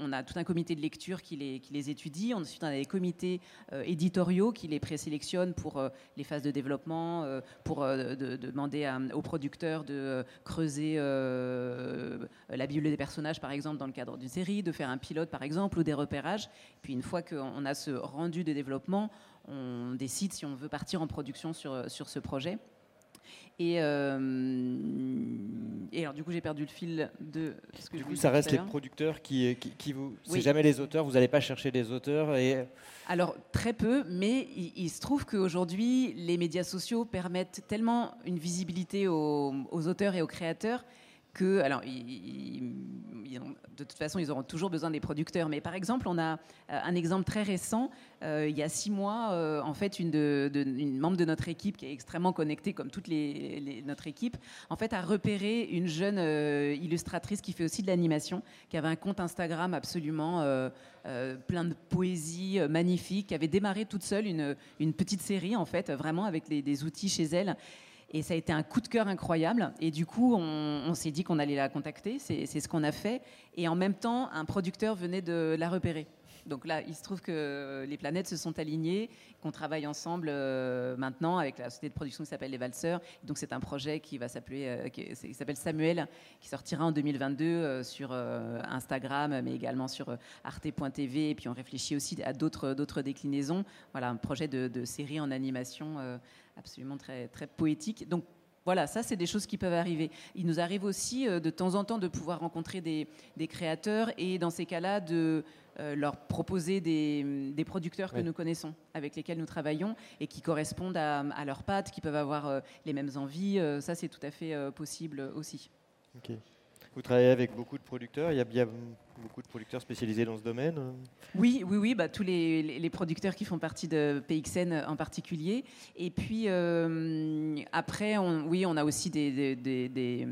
on a tout un comité de lecture qui les, étudie. Ensuite, on a des comités euh, éditoriaux qui les présélectionnent pour euh, les phases de développement, euh, pour de- de demander aux producteurs de creuser la Bible des personnages, par exemple, dans le cadre d'une série, de faire un pilote, par exemple, ou des repérages. Puis, une fois qu'on a ce rendu de développement, on décide si on veut partir en production sur ce projet. Et, euh, et alors, du coup, j'ai perdu le fil de ce que Du je coup, ça reste les producteurs qui, qui, qui vous. C'est Oui. jamais les auteurs. Vous n'allez pas chercher des auteurs et Alors, très peu, mais il, il se trouve qu'aujourd'hui, les médias sociaux permettent tellement une visibilité aux, aux auteurs et aux créateurs alors, de toute façon, ils auront toujours besoin des producteurs. Mais par exemple, on a euh, un exemple très récent. Euh, il y a six mois, euh, en fait, une, membre de notre équipe qui est extrêmement connectée, comme toute les, notre équipe, en fait, a repéré une jeune illustratrice qui fait aussi de l'animation, qui avait un compte Instagram absolument plein de poésie magnifique, qui avait démarré toute seule une, petite série, en fait, vraiment avec des outils chez elle. Et ça a été un coup de cœur incroyable. Et du coup, on, s'est dit qu'on allait la contacter. C'est ce qu'on a fait. Et en même temps, un producteur venait de la repérer. Donc là, il se trouve que les planètes se sont alignées, qu'on travaille ensemble euh, maintenant avec la société de production qui s'appelle Les Valseurs. Donc c'est un projet qui va s'appeler, euh, qui s'appelle Samuel, qui sortira en 2022 euh, sur Instagram, mais également sur arte.tv. Et puis on réfléchit aussi à d'autres déclinaisons. Voilà, un projet de, série en animation absolument très très poétique. Donc voilà, ça, c'est des choses qui peuvent arriver. Il nous arrive aussi euh, de temps en temps de pouvoir rencontrer des, des créateurs et dans ces cas-là de euh, leur proposer des, des producteurs que nous connaissons, avec lesquels nous travaillons et qui correspondent à, à leurs pattes, qui peuvent avoir euh, les mêmes envies. Ça, c'est tout à fait possible aussi. Vous travaillez avec beaucoup de producteurs. Il y a bien beaucoup de producteurs spécialisés dans ce domaine. Oui, oui, oui, bah, tous les, producteurs qui font partie de PXN en particulier. Et puis euh, après, on, oui, on a aussi des.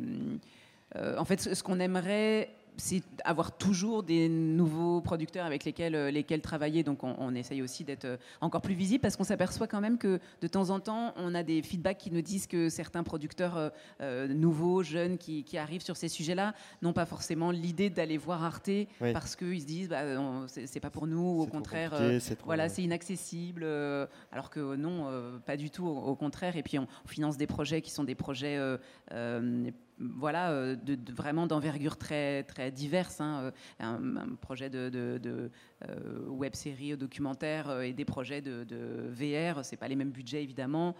euh, en fait, ce qu'on aimerait, c'est avoir toujours des nouveaux producteurs avec lesquels, euh, lesquels travailler. Donc, on, on essaye aussi d'être euh, encore plus visible parce qu'on s'aperçoit quand même que de temps en temps, on a des feedbacks qui nous disent que certains producteurs euh, nouveaux, jeunes, qui, qui arrivent sur ces sujets-là, n'ont pas forcément l'idée d'aller voir Arte Oui. parce qu'ils se disent, bah, c'est pas pour nous, ou au contraire. euh, voilà, c'est inaccessible, euh, alors que non, pas du tout, au, au contraire. Et puis on, finance des projets qui sont des projets, voilà, euh, vraiment d'envergure très très diverses. hein, euh, un, projet de, euh, web série, documentaire et des projets de, VR. C'est pas les mêmes budgets évidemment,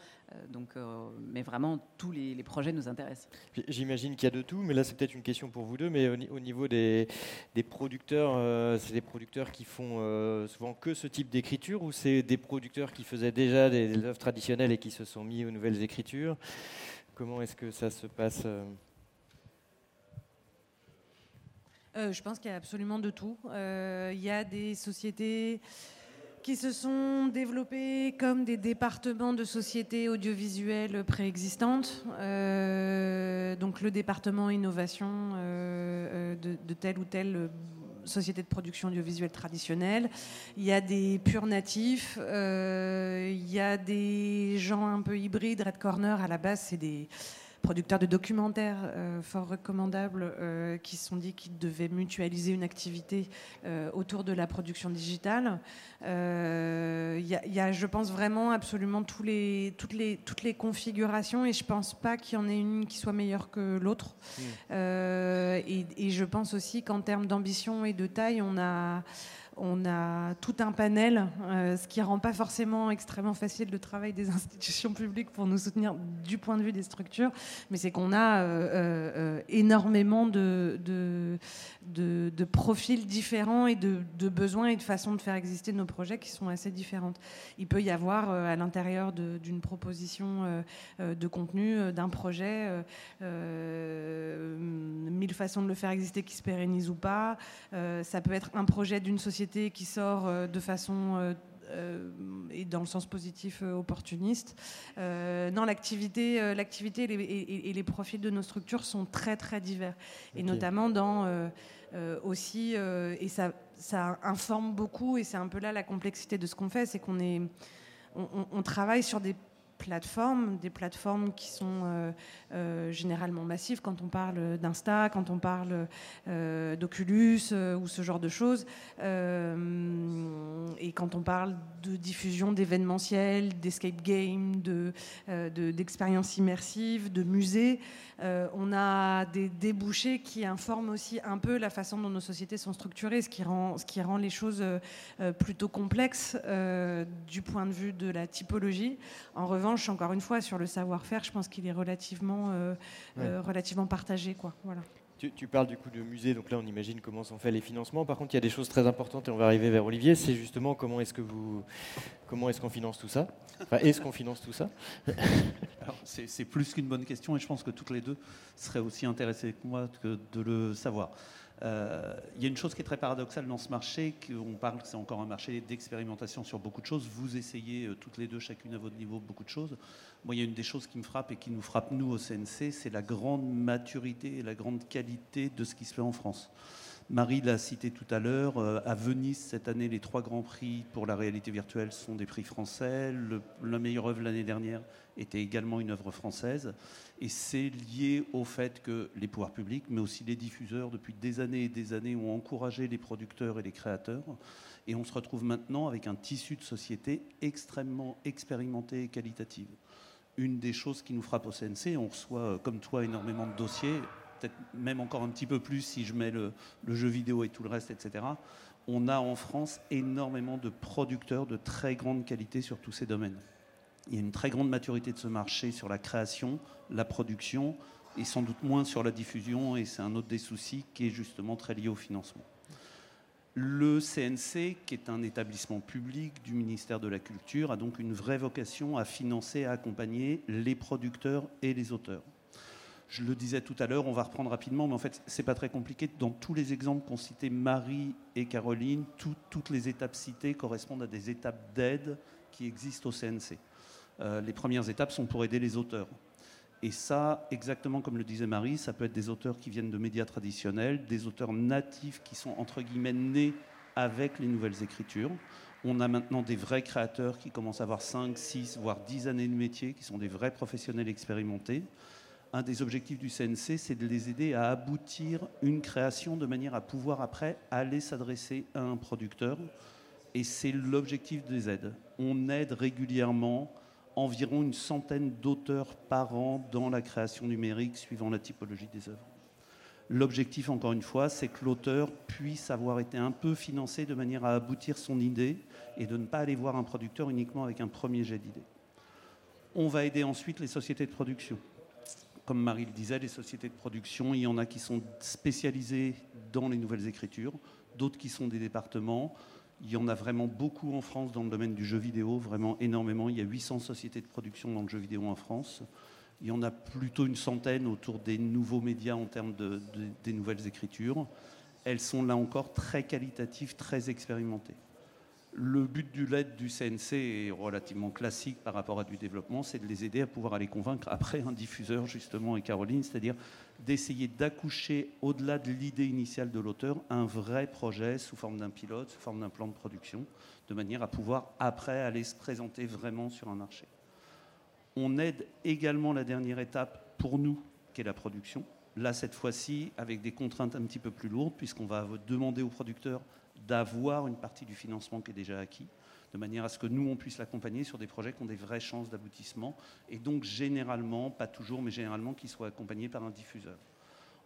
donc, mais vraiment tous les, projets nous intéressent. J'imagine qu'il y a de tout, mais là c'est peut-être une question pour vous deux. Mais au, ni- au niveau des, des producteurs, c'est des producteurs qui font souvent que ce type d'écriture ou c'est des producteurs qui faisaient déjà des œuvres traditionnelles et qui se sont mis aux nouvelles écritures? Comment est-ce que ça se passe euh je pense qu'il y a absolument de tout. Euh, Il y a des sociétés qui se sont développées comme des départements de sociétés audiovisuelles préexistantes. Euh, donc le département innovation de, telle ou telle société de production audiovisuelle traditionnelle. Il y a des purs natifs. il y a des gens un peu hybrides. Red Corner, à la base, c'est des producteurs de documentaires fort recommandables qui se sont dit qu'ils devaient mutualiser une activité autour de la production digitale. Il y, a, je pense, vraiment absolument tous les, toutes, les, toutes les configurations et je ne pense pas qu'il y en ait une qui soit meilleure que l'autre. Mmh. Et, et, je pense aussi qu'en termes d'ambition et de taille, on a on a tout un panel, euh, ce qui rend pas forcément extrêmement facile le travail des institutions publiques pour nous soutenir du point de vue des structures, mais c'est qu'on a euh, euh, énormément de, de, profils différents et de, besoins et de façons de faire exister nos projets qui sont assez différentes. Il peut y avoir à l'intérieur d'une proposition de contenu, d'un projet, mille façons de le faire exister qui se pérennisent ou pas. ça peut être un projet d'une société qui sort euh, de façon euh, euh, et dans le sens positif opportuniste. non, l'activité, l'activité et, les profils de nos structures sont très très divers, et notamment dans aussi et ça, ça informe beaucoup et c'est un peu là la complexité de ce qu'on fait, c'est qu'on est, on travaille sur des plateformes, des plateformes qui sont euh, euh, généralement massives. Quand on parle d'Insta, quand on parle euh, d'Oculus ou ce genre de choses, et quand on parle de diffusion d'événementiels, d'escape games, d'expériences de, immersives, de musées, on a des débouchés qui informent aussi un peu la façon dont nos sociétés sont structurées, ce qui rend, ce qui rend les choses plutôt complexes du point de vue de la typologie. En revanche, encore une fois, sur le savoir-faire, je pense qu'il est relativement, euh, euh, relativement partagé. Quoi. Voilà. Tu, parles du coup de musée, donc là on imagine comment sont faits les financements. Par contre, il y a des choses très importantes et on va arriver vers Olivier. C'est justement comment est-ce que vous, comment est-ce qu'on finance tout ça Enfin, est-ce qu'on finance tout ça c'est, plus qu'une bonne question et je pense que toutes les deux seraient aussi intéressées que moi que de le savoir. Euh, il y a une chose qui est très paradoxale dans ce marché, qu'on parle que c'est encore un marché d'expérimentation sur beaucoup de choses. Vous essayez euh, toutes les deux, chacune à votre niveau, beaucoup de choses. Moi, il y a une des choses qui me frappe et qui nous frappe, nous, au CNC, c'est la grande maturité et la grande qualité de ce qui se fait en France. Marie l'a cité tout à l'heure, euh, à Venise cette année, les trois grands prix pour la réalité virtuelle sont des prix français. la meilleure œuvre l'année dernière était également une œuvre française. Et c'est lié au fait que les pouvoirs publics, mais aussi les diffuseurs, depuis des années et des années, ont encouragé les producteurs et les créateurs. Et on se retrouve maintenant avec un tissu de société extrêmement expérimenté et qualitative. Une des choses qui nous frappe au CNC, on reçoit, euh, comme toi, énormément de dossiers, peut-être même encore un petit peu plus si je mets le, jeu vidéo et tout le reste, etc. On a en France énormément de producteurs de très grande qualité sur tous ces domaines. Il y a une très grande maturité de ce marché sur la création, la production et sans doute moins sur la diffusion. Et c'est un autre des soucis qui est justement très lié au financement. Le CNC, qui est un établissement public du ministère de la Culture, a donc une vraie vocation à financer, à accompagner les producteurs et les auteurs. Je le disais tout à l'heure, on va reprendre rapidement, mais en fait, c'est pas très compliqué. Dans tous les exemples qu'ont cités Marie et Caroline, toutes les étapes citées correspondent à des étapes d'aide qui existent au CNC. Euh, les premières étapes sont pour aider les auteurs. Et ça, exactement comme le disait Marie, ça peut être des auteurs qui viennent de médias traditionnels, des auteurs natifs qui sont entre guillemets nés avec les nouvelles écritures. On a maintenant des vrais créateurs qui commencent à avoir 5, 6, voire 10 années de métier, qui sont des vrais professionnels expérimentés. Un des objectifs du CNC, c'est de les aider à aboutir une création de manière à pouvoir après aller s'adresser à un producteur. Et c'est l'objectif des aides. On aide régulièrement environ une centaine d'auteurs par an dans la création numérique suivant la typologie des œuvres. L'objectif, encore une fois, c'est que l'auteur puisse avoir été un peu financé de manière à aboutir son idée et de ne pas aller voir un producteur uniquement avec un premier jet d'idée. On va aider ensuite les sociétés de production. Comme Marie le disait, les sociétés de production, il y en a qui sont spécialisées dans les nouvelles écritures, d'autres qui sont des départements, il y en a vraiment beaucoup en France dans le domaine du jeu vidéo, vraiment énormément. Il y a 800 sociétés de production dans le jeu vidéo en France. Il y en a plutôt une centaine autour des nouveaux médias en termes de, des nouvelles écritures. Elles sont là encore très qualitatives, très expérimentées. Le but du LED du CNC est relativement classique par rapport à du développement, c'est de les aider à pouvoir aller convaincre après un diffuseur justement et Caroline, c'est-à-dire d'essayer d'accoucher au-delà de l'idée initiale de l'auteur un vrai projet sous forme d'un pilote, sous forme d'un plan de production, de manière à pouvoir après aller se présenter vraiment sur un marché. On aide également la dernière étape pour nous qu'est la production. Là, cette fois-ci, avec des contraintes un petit peu plus lourdes, puisqu'on va demander aux producteurs d'avoir une partie du financement qui est déjà acquis, de manière à ce que nous, on puisse l'accompagner sur des projets qui ont des vraies chances d'aboutissement, et donc généralement, pas toujours, mais généralement, qu'ils soient accompagnés par un diffuseur.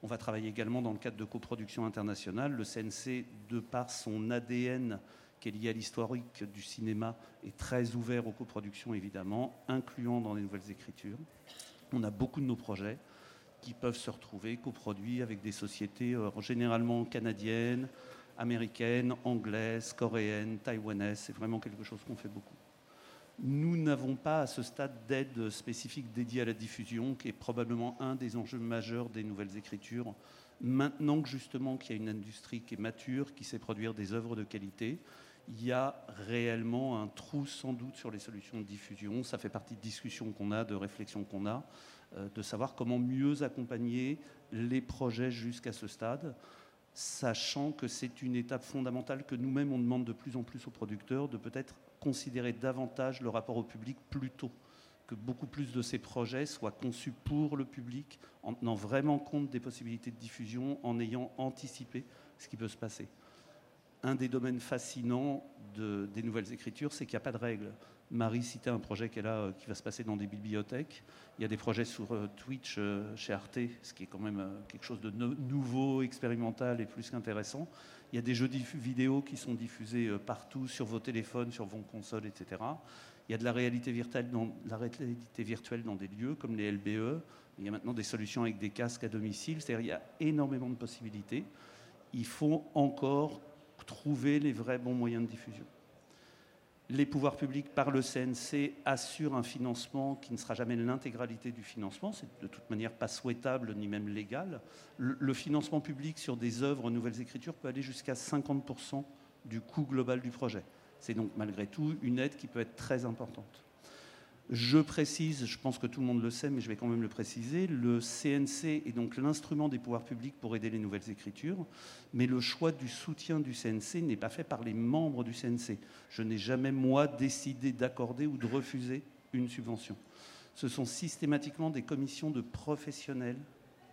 On va travailler également dans le cadre de coproduction internationale. Le CNC, de par son ADN qui est lié à l'historique du cinéma, est très ouvert aux coproductions, évidemment, incluant dans les nouvelles écritures. On a beaucoup de nos projets qui peuvent se retrouver coproduits avec des sociétés euh, généralement canadiennes, américaines, anglaises, coréennes, taïwanaises. C'est vraiment quelque chose qu'on fait beaucoup. Nous n'avons pas à ce stade d'aide spécifique dédiée à la diffusion, qui est probablement un des enjeux majeurs des nouvelles écritures. Maintenant que justement qu'il y a une industrie qui est mature, qui sait produire des œuvres de qualité, il y a réellement un trou sans doute sur les solutions de diffusion. Ça fait partie de discussions qu'on a, de réflexions qu'on a, euh, de savoir comment mieux accompagner les projets jusqu'à ce stade, sachant que c'est une étape fondamentale que nous-mêmes on demande de plus en plus aux producteurs de peut-être considérer davantage le rapport au public plus tôt, que beaucoup plus de ces projets soient conçus pour le public, en tenant vraiment compte des possibilités de diffusion, en ayant anticipé ce qui peut se passer. Un des domaines fascinants des nouvelles écritures, c'est qu'il n'y a pas de règles. Marie citait un projet qui, là, qui va se passer dans des bibliothèques. Il y a des projets sur euh, Twitch euh, chez Arte, ce qui est quand même euh, quelque chose de nouveau, expérimental et plus qu'intéressant. Il y a des jeux vidéo qui sont diffusés euh, partout sur vos téléphones, sur vos consoles, etc. Il y a de la réalité virtuelle dans, la réalité virtuelle dans des lieux comme les LBE. Il y a maintenant des solutions avec des casques à domicile. C'est-à-dire qu'il y a énormément de possibilités. Il faut encore trouver les vrais bons moyens de diffusion les pouvoirs publics par le CNC assurent un financement qui ne sera jamais l'intégralité du financement. C'est de toute manière pas souhaitable ni même légal. Le, financement public sur des œuvres nouvelles écritures peut aller jusqu'à 50% du coût global du projet. C'est donc malgré tout une aide qui peut être très importante. Je précise, je pense que tout le monde le sait, mais je vais quand même le préciser, le CNC est donc l'instrument des pouvoirs publics pour aider les nouvelles écritures, mais le choix du soutien du CNC n'est pas fait par les membres du CNC. Je n'ai jamais, moi, décidé d'accorder ou de refuser une subvention. Ce sont systématiquement des commissions de professionnels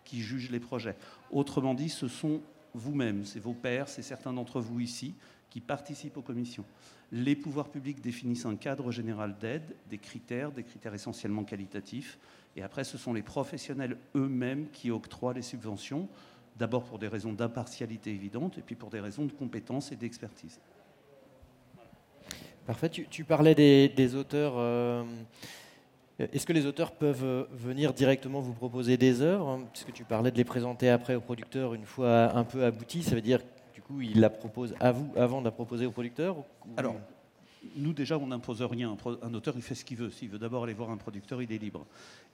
qui jugent les projets. Autrement dit, ce sont vous-même, c'est vos pairs, c'est certains d'entre vous ici qui participent aux commissions. Les pouvoirs publics définissent un cadre général d'aide, des critères, des critères essentiellement qualitatifs, et après ce sont les professionnels eux-mêmes qui octroient les subventions, d'abord pour des raisons d'impartialité évidente, et puis pour des raisons de compétence et d'expertise. Parfait, tu, parlais des, auteurs. Euh, est-ce que les auteurs peuvent euh, venir directement vous proposer des œuvres? Puisque tu parlais de les présenter après aux producteurs une fois un peu aboutis, ça veut dire il la propose à vous avant de la proposer au producteur Alors, nous déjà, on n'impose rien. Un auteur, il fait ce qu'il veut. S'il veut d'abord aller voir un producteur, il est libre.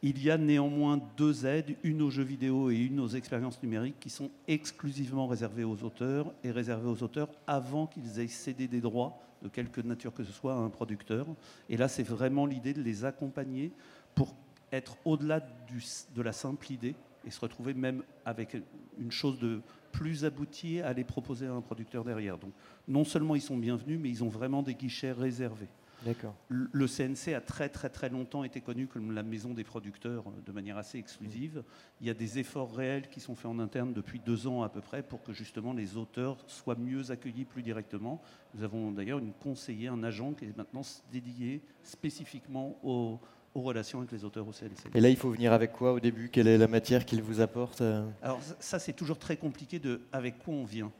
Il y a néanmoins deux aides, une aux jeux vidéo et une aux expériences numériques, qui sont exclusivement réservées aux auteurs et réservées aux auteurs avant qu'ils aient cédé des droits de quelque nature que ce soit à un producteur. Et là, c'est vraiment l'idée de les accompagner pour être au-delà de la simple idée et se retrouver même avec une chose de plus abouti à les proposer à un producteur derrière. Donc non seulement ils sont bienvenus, mais ils ont vraiment des guichets réservés. D'accord. Le CNC a très très très longtemps été connu comme la maison des producteurs euh, de manière assez exclusive. Il y a des efforts réels qui sont faits en interne depuis deux ans à peu près pour que justement les auteurs soient mieux accueillis plus directement. Nous avons d'ailleurs une conseillère, un agent qui est maintenant dédié spécifiquement aux, aux relations avec les auteurs au CNC. Et là, il faut venir avec quoi au début? Quelle est la matière qu'il vous apporte euh? Alors ça, c'est toujours très compliqué de avec quoi on vient.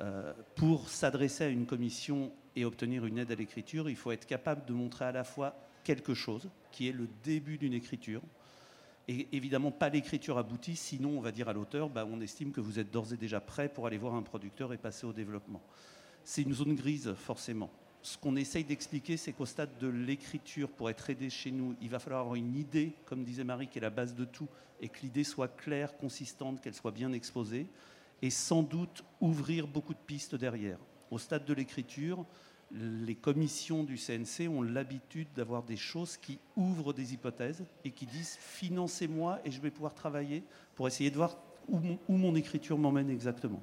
Euh, pour s'adresser à une commission et obtenir une aide à l'écriture, il faut être capable de montrer à la fois quelque chose, qui est le début d'une écriture, et évidemment pas l'écriture aboutie, sinon on va dire à l'auteur, bah, on estime que vous êtes d'ores et déjà prêt pour aller voir un producteur et passer au développement. C'est une zone grise, forcément ce qu'on essaye d'expliquer, c'est qu'au stade de l'écriture, pour être aidé chez nous, il va falloir avoir une idée, comme disait Marie, qui est la base de tout, et que l'idée soit claire, consistante, qu'elle soit bien exposée, et sans doute ouvrir beaucoup de pistes derrière. Au stade de l'écriture, les commissions du CNC ont l'habitude d'avoir des choses qui ouvrent des hypothèses et qui disent financez-moi et je vais pouvoir travailler pour essayer de voir où mon, où mon écriture m'emmène exactement.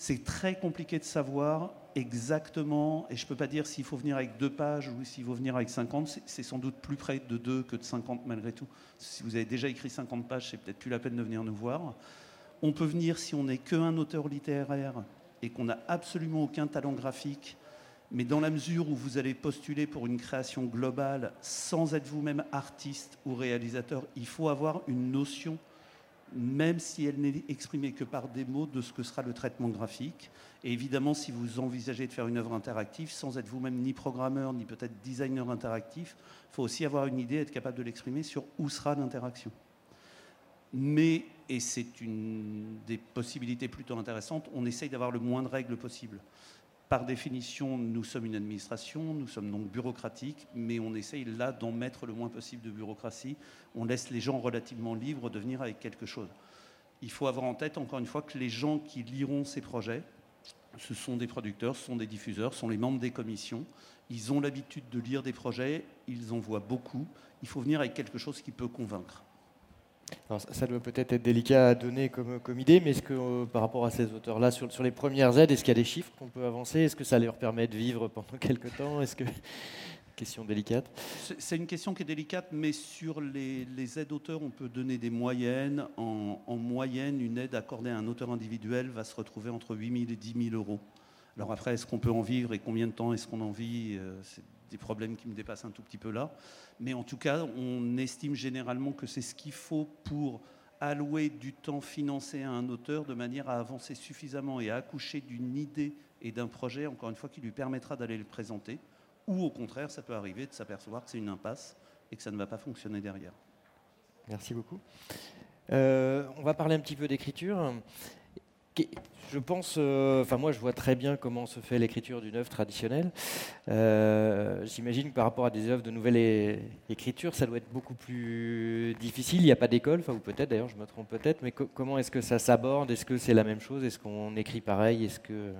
C'est très compliqué de savoir exactement, et je ne peux pas dire s'il faut venir avec deux pages ou s'il faut venir avec 50, c'est sans doute plus près de deux que de 50 malgré tout. Si vous avez déjà écrit 50 pages, c'est peut-être plus la peine de venir nous voir. On peut venir si on n'est qu'un auteur littéraire et qu'on n'a absolument aucun talent graphique, mais dans la mesure où vous allez postuler pour une création globale sans être vous-même artiste ou réalisateur, il faut avoir une notion, même si elle n'est exprimée que par des mots, de ce que sera le traitement graphique. Et évidemment, si vous envisagez de faire une œuvre interactive, sans être vous-même ni programmeur, ni peut-être designer interactif, il faut aussi avoir une idée, être capable de l'exprimer sur où sera l'interaction. Mais, et c'est une des possibilités plutôt intéressantes, on essaye d'avoir le moins de règles possible. Par définition, nous sommes une administration, nous sommes donc bureaucratiques, mais on essaye là d'en mettre le moins possible de bureaucratie. On laisse les gens relativement libres de venir avec quelque chose. Il faut avoir en tête, encore une fois, que les gens qui liront ces projets, ce sont des producteurs, ce sont des diffuseurs, ce sont les membres des commissions. Ils ont l'habitude de lire des projets, ils en voient beaucoup. Il faut venir avec quelque chose qui peut convaincre ça doit peut-être être délicat à donner comme, idée, mais euh, par rapport à ces auteurs-là, sur, les premières aides, est-ce qu'il y a des chiffres qu'on peut avancer? Est-ce que ça leur permet de vivre pendant quelques temps? Est-ce que question délicate C'est une question qui est délicate, mais sur les, les aides auteurs, on peut donner des moyennes. En, en, moyenne, une aide accordée à un auteur individuel va se retrouver entre 8 000 et 10 000 euros. Alors après, est-ce qu'on peut en vivre et combien de temps est-ce qu'on en vit? Euh, des problèmes qui me dépassent un tout petit peu là. Mais en tout cas, on estime généralement que c'est ce qu'il faut pour allouer du temps financé à un auteur de manière à avancer suffisamment et à accoucher d'une idée et d'un projet, encore une fois, qui lui permettra d'aller le présenter. Ou au contraire, ça peut arriver de s'apercevoir que c'est une impasse et que ça ne va pas fonctionner derrière. Merci beaucoup. Euh, on va parler un petit peu d'écriture. Je pense, euh, enfin moi je vois très bien comment se fait l'écriture d'une œuvre traditionnelle. Euh, j'imagine que par rapport à des œuvres de nouvelle écriture, ça doit être beaucoup plus difficile. Il n'y a pas d'école, enfin ou peut-être d'ailleurs, je me trompe peut-être, mais comment est-ce que ça s'aborde? Est-ce que c'est la même chose? Est-ce qu'on écrit pareil? Est-ce que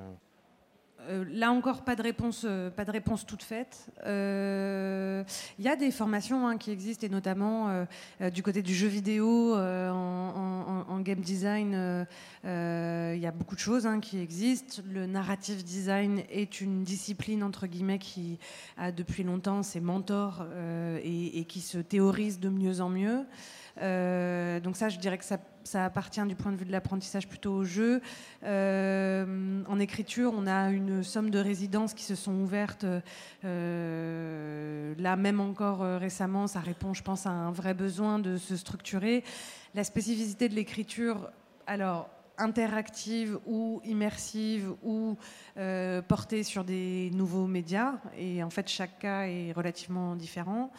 euh, là encore, pas de réponse, euh, pas de réponse toute faite. Il euh, y a des formations hein, qui existent, et notamment du côté du jeu vidéo, en, game design, il y a beaucoup de choses hein, qui existent. Le narrative design est une discipline, entre guillemets, qui a depuis longtemps ses mentors et, et, qui se théorise de mieux en mieux. Donc ça, je dirais que ça, appartient du point de vue de l'apprentissage plutôt au jeu. Euh, en écriture, on a une somme de résidences qui se sont ouvertes. Euh, là, même encore récemment, ça répond, je pense, à un vrai besoin de se structurer. La spécificité de l'écriture, alors interactive ou immersive ou euh, portée sur des nouveaux médias. Et en fait, chaque cas est relativement différent.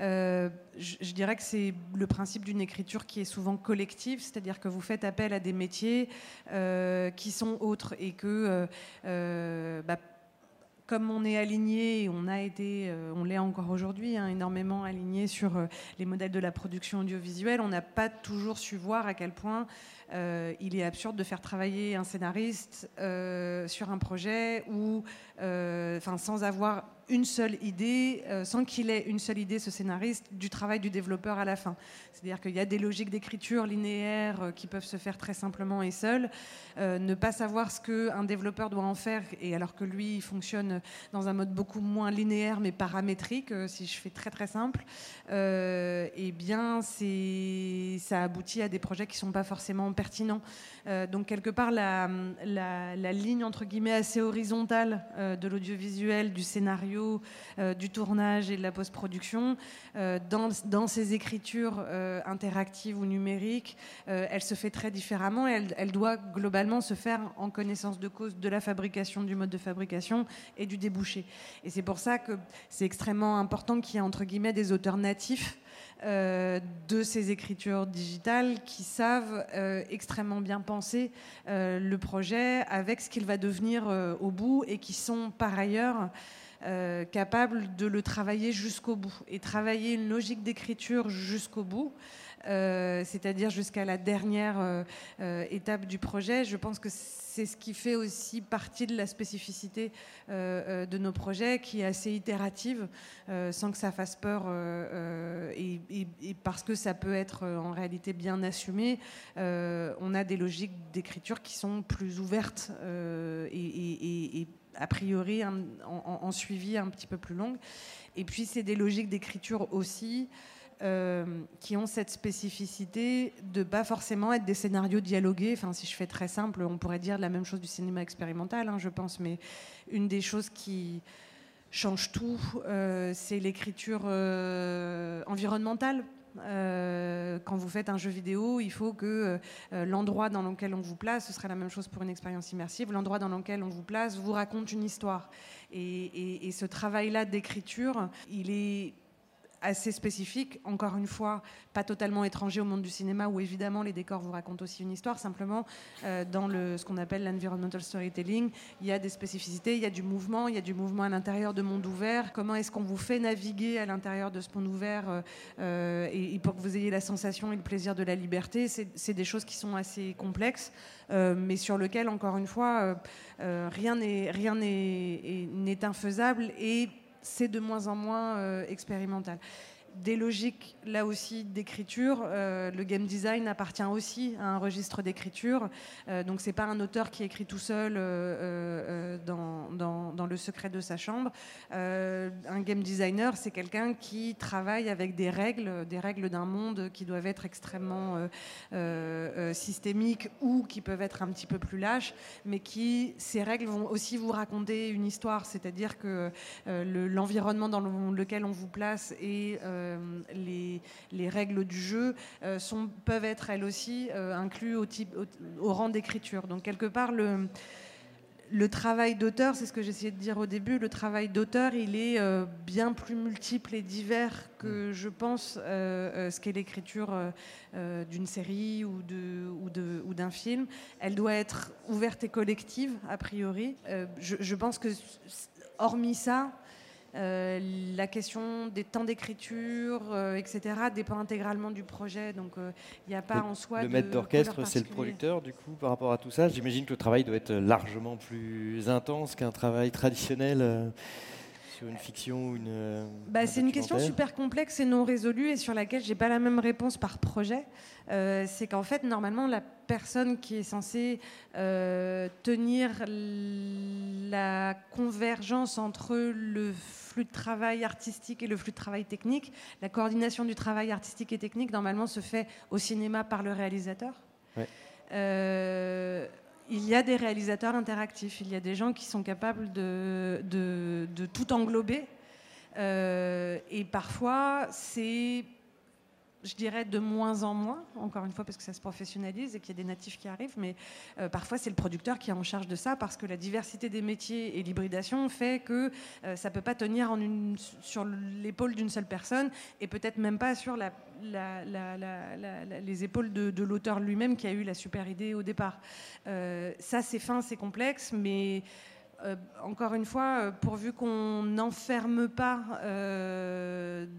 Euh, je, dirais que c'est le principe d'une écriture qui est souvent collective, c'est-à-dire que vous faites appel à des métiers euh, qui sont autres et que bah, comme on est aligné, on a été, on l'est encore aujourd'hui, hein, énormément aligné sur les modèles de la production audiovisuelle, on n'a pas toujours su voir à quel point euh, il est absurde de faire travailler un scénariste euh, sur un projet euh, sans avoir une seule idée, euh, sans qu'il ait une seule idée, ce scénariste, du travail du développeur à la fin. C'est-à-dire qu'il y a des logiques d'écriture linéaires euh, qui peuvent se faire très simplement et seul. Euh, ne pas savoir ce qu'un développeur doit en faire, et alors que lui, il fonctionne dans un mode beaucoup moins linéaire mais paramétrique, si je fais très très simple, eh bien, ça aboutit à des projets qui ne sont pas forcément pertinents. donc, quelque part, la, la, ligne, entre guillemets, assez horizontale de l'audiovisuel, du scénario, euh, du tournage et de la post-production, euh, dans, ses écritures euh, interactives ou numériques, elle se fait très différemment et elle, doit globalement se faire en connaissance de cause de la fabrication, du mode de fabrication et du débouché. Et c'est pour ça que c'est extrêmement important qu'il y ait entre guillemets des auteurs natifs de ces écritures digitales qui savent extrêmement bien penser le projet avec ce qu'il va devenir au bout et qui sont par ailleurs euh, capable de le travailler jusqu'au bout et travailler une logique d'écriture jusqu'au bout. Euh, c'est-à-dire jusqu'à la dernière euh, étape du projet. Je pense que c'est ce qui fait aussi partie de la spécificité de nos projets, qui est assez itérative, sans que ça fasse peur, et, parce que ça peut être en réalité bien assumé. on a des logiques d'écriture qui sont plus ouvertes et, a priori en, suivi un petit peu plus longue. Et puis c'est des logiques d'écriture aussi euh, qui ont cette spécificité de pas forcément être des scénarios dialogués. Enfin, si je fais très simple, on pourrait dire la même chose du cinéma expérimental, hein, je pense. Mais une des choses qui change tout, euh, c'est l'écriture euh, environnementale. Quand vous faites un jeu vidéo, il faut que l'endroit dans lequel on vous place, ce serait la même chose pour une expérience immersive, l'endroit dans lequel on vous place vous raconte une histoire. et ce travail-là d'écriture, il est assez spécifique, encore une fois, pas totalement étranger au monde du cinéma, où évidemment les décors vous racontent aussi une histoire. Simplement, euh, dans le, ce qu'on appelle l'environmental storytelling, il y a des spécificités, il y a du mouvement, il y a du mouvement à l'intérieur de monde ouvert. Comment est-ce qu'on vous fait naviguer à l'intérieur de ce monde ouvert euh, euh, et, pour que vous ayez la sensation et le plaisir de la liberté? C'est des choses qui sont assez complexes, mais sur lesquelles, encore une fois, rien n'est infaisable et c'est de moins en moins euh, expérimental des logiques là aussi d'écriture. Euh, le game design appartient aussi à un registre d'écriture. Euh, donc c'est pas un auteur qui écrit tout seul euh, dans, le secret de sa chambre. un game designer, c'est quelqu'un qui travaille avec des règles, des règles d'un monde qui doivent être extrêmement systémiques ou qui peuvent être un petit peu plus lâches, mais qui, ces règles vont aussi vous raconter une histoire. C'est-à-dire que l'environnement dans lequel on vous place et euh, les, règles du jeu euh, sont, peuvent être elles aussi euh, incluses au, type, au, rang d'écriture. Donc quelque part, le, le travail d'auteur, c'est ce que j'essayais de dire au début, le travail d'auteur, il est bien plus multiple et divers que je pense ce qu'est l'écriture d'une série ou d'un ou de, ou film. Elle doit être ouverte et collective, a priori. Je, je, pense que, hormis ça, euh, la question des temps d'écriture, euh, etc., dépend intégralement du projet. Donc, il euh, n'y a pas en soi. Le maître d'orchestre, c'est le producteur, du coup, par rapport à tout ça. J'imagine que le travail doit être largement plus intense qu'un travail traditionnel sur une fiction ou une. Bah, c'est une question super complexe et non résolue et sur laquelle j'ai pas la même réponse par projet. c'est qu'en fait, normalement, la personne qui est censée tenir la convergence entre le flux de travail artistique et le flux de travail technique. La coordination du travail artistique et technique, normalement, se fait au cinéma par le réalisateur. Euh, il y a des réalisateurs interactifs, il y a des gens qui sont capables de, tout englober. Euh, et parfois, c'est je dirais de moins en moins, encore une fois parce que ça se professionnalise et qu'il y a des natifs qui arrivent, mais euh, parfois c'est le producteur qui est en charge de ça parce que la diversité des métiers et l'hybridation fait que euh, ça ne peut pas tenir sur l'épaule d'une seule personne et peut-être même pas sur les épaules de, l'auteur lui-même qui a eu la super idée au départ. Euh, ça c'est fin, c'est complexe, mais... encore une fois, pourvu qu'on n'enferme pas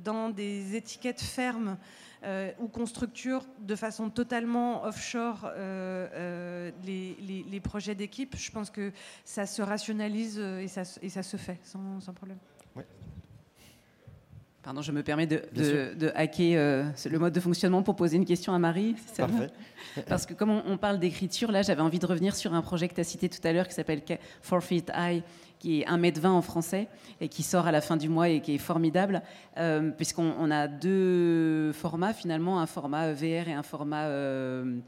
dans des étiquettes fermes euh, ou qu'on structure de façon totalement offshore euh, euh, les, projets d'équipe, je pense que ça se rationalise et ça, et ça se fait sans, problème. Pardon, je me permets de, de, hacker le mode de fonctionnement pour poser une question à Marie. Parfait. Parce que comme on, parle d'écriture, là, j'avais envie de revenir sur un projet que tu as cité tout à l'heure qui s'appelle Forfeit Eye, qui est 1m20 en français et qui sort à la fin du mois et qui est formidable, euh, puisqu'on a deux formats finalement, un format VR et un format euh,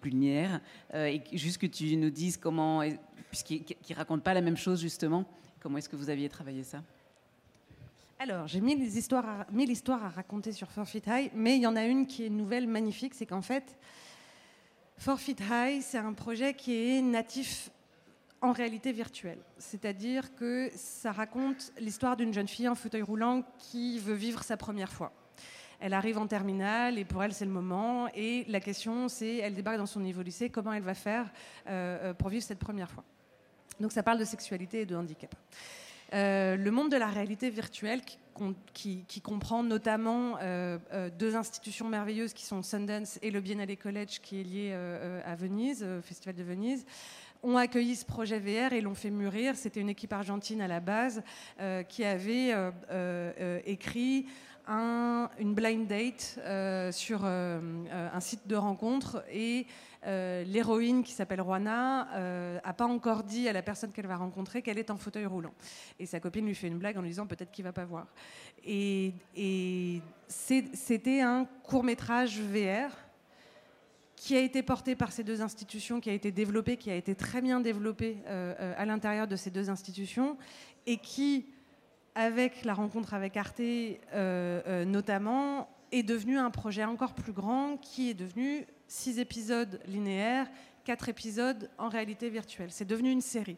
plus linéaire. Euh, et juste que tu nous dises comment, puisqu'il ne raconte pas la même chose justement, comment est-ce que vous aviez travaillé ça? Alors, j'ai mille histoires, à, mille histoires à raconter sur Forfeit High, mais il y en a une qui est nouvelle, magnifique, c'est qu'en fait, Forfeit High, c'est un projet qui est natif en réalité virtuelle. C'est-à-dire que ça raconte l'histoire d'une jeune fille en fauteuil roulant qui veut vivre sa première fois. Elle arrive en terminale et pour elle c'est le moment. Et la question c'est, elle débarque dans son niveau lycée, comment elle va faire euh, euh, pour vivre cette première fois? Donc ça parle de sexualité et de handicap. Euh, le monde de la réalité virtuelle qui, comprend notamment deux institutions merveilleuses qui sont Sundance et le Biennale College qui est lié à Venise, au Festival de Venise, ont accueilli ce projet VR et l'ont fait mûrir. C'était une équipe argentine à la base euh, qui avait euh, écrit une blind date sur un site de rencontre et l'héroïne qui s'appelle Juana n'a pas encore dit à la personne qu'elle va rencontrer qu'elle est en fauteuil roulant. Et sa copine lui fait une blague en lui disant peut-être qu'il va pas voir. Et c'était un court métrage VR qui a été porté par ces deux institutions, qui a été développé, qui a été très bien développé euh, euh, à l'intérieur de ces deux institutions, et qui, avec la rencontre avec Arte euh, notamment, est devenu un projet encore plus grand, qui est devenu six épisodes linéaires, quatre épisodes en réalité virtuelle. C'est devenu une série.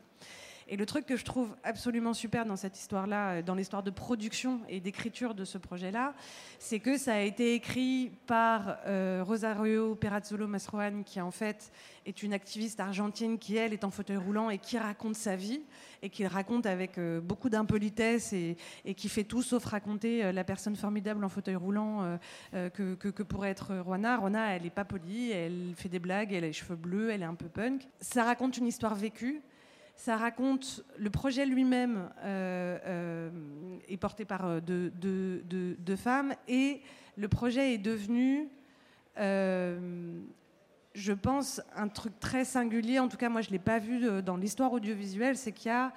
Et le truc que je trouve absolument super dans cette histoire-là, euh, dans l'histoire de production et d'écriture de ce projet-là, c'est que ça a été écrit par euh, Rosario Perazzolo Masrohan, qui en fait est une activiste argentine qui, elle, est en fauteuil roulant et qui raconte sa vie et qui raconte avec euh, beaucoup d'impolitesse et, qui fait tout sauf raconter la personne formidable en fauteuil roulant que, pourrait être Rona. Rona, elle n'est pas polie, elle fait des blagues, elle a les cheveux bleus, elle est un peu punk. Ça raconte une histoire vécue ça raconte le projet lui-même euh, euh, est porté par euh, deux, femmes et le projet est devenu, je pense, un truc très singulier. En tout cas, moi, je l'ai pas vu dans l'histoire audiovisuelle, c'est qu'il y a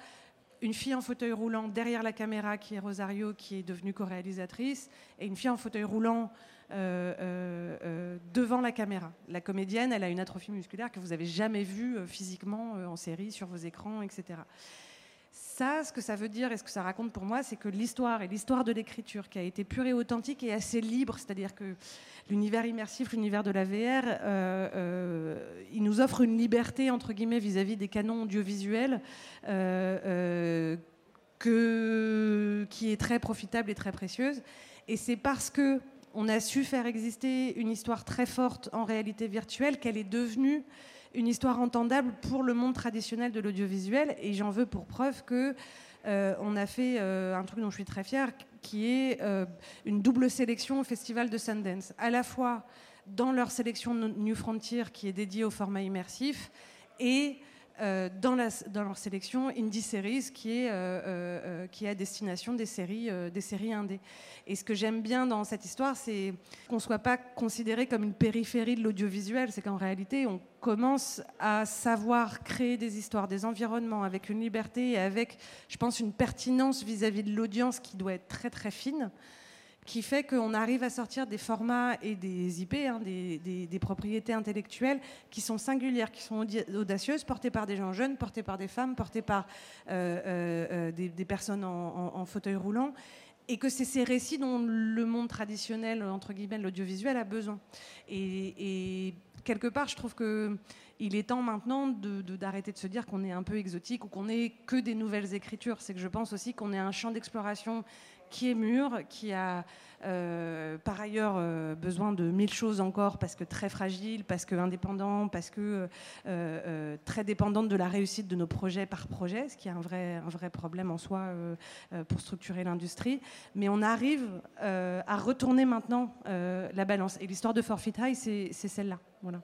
une fille en fauteuil roulant derrière la caméra qui est Rosario, qui est devenue co-réalisatrice, et une fille en fauteuil roulant devant la caméra. La comédienne, elle a une atrophie musculaire que vous avez jamais vue physiquement en série, sur vos écrans, etc. Ça, ce que ça veut dire et ce que ça raconte pour moi, c'est que l'histoire et l'histoire de l'écriture qui a été pure et authentique et assez libre, c'est-à-dire que l'univers immersif, l'univers de la VR, il nous offre une liberté entre guillemets vis-à-vis des canons audiovisuels qui est très profitable et très précieuse. Et c'est parce que on a su faire exister une histoire très forte en réalité virtuelle, qu'elle est devenue une histoire entendable pour le monde traditionnel de l'audiovisuel. Et j'en veux pour preuve que euh, a fait euh, un truc dont je suis très fière, qui est euh, une double sélection au festival de Sundance, à la fois dans leur sélection New Frontier qui est dédiée au format immersif et euh, dans, leur sélection Indie Series qui est, euh, euh, qui est à destination des séries, des indées. Et ce que j'aime bien dans cette histoire, c'est qu'on ne soit pas considéré comme une périphérie de l'audiovisuel, c'est qu'en réalité, on commence à savoir créer des histoires, des environnements avec une liberté et avec, je pense, une pertinence vis-à-vis -vis de l'audience qui doit être très très fine qui fait qu'on arrive à sortir des formats et des IP, hein, des, propriétés intellectuelles qui sont singulières, qui sont audacieuses, portées par des gens jeunes, portées par des femmes, portées par euh, euh, euh, des, personnes en, fauteuil roulant, et que c'est ces récits dont le monde traditionnel, entre guillemets, l'audiovisuel a besoin. Et, quelque part, je trouve que il est temps maintenant d'arrêter de, de, se dire qu'on est un peu exotique ou qu'on n'est que des nouvelles écritures. C'est que je pense aussi qu'on est un champ d'exploration qui est mûr, qui a euh, par ailleurs euh, besoin de mille choses encore parce que très fragile, parce que indépendant, parce que euh, très dépendante de la réussite de nos projets par projet, ce qui est un vrai, un vrai problème en soi pour structurer l'industrie. Mais on arrive à retourner maintenant la balance. Et l'histoire de Forfeit High, c'est celle-là. Voilà.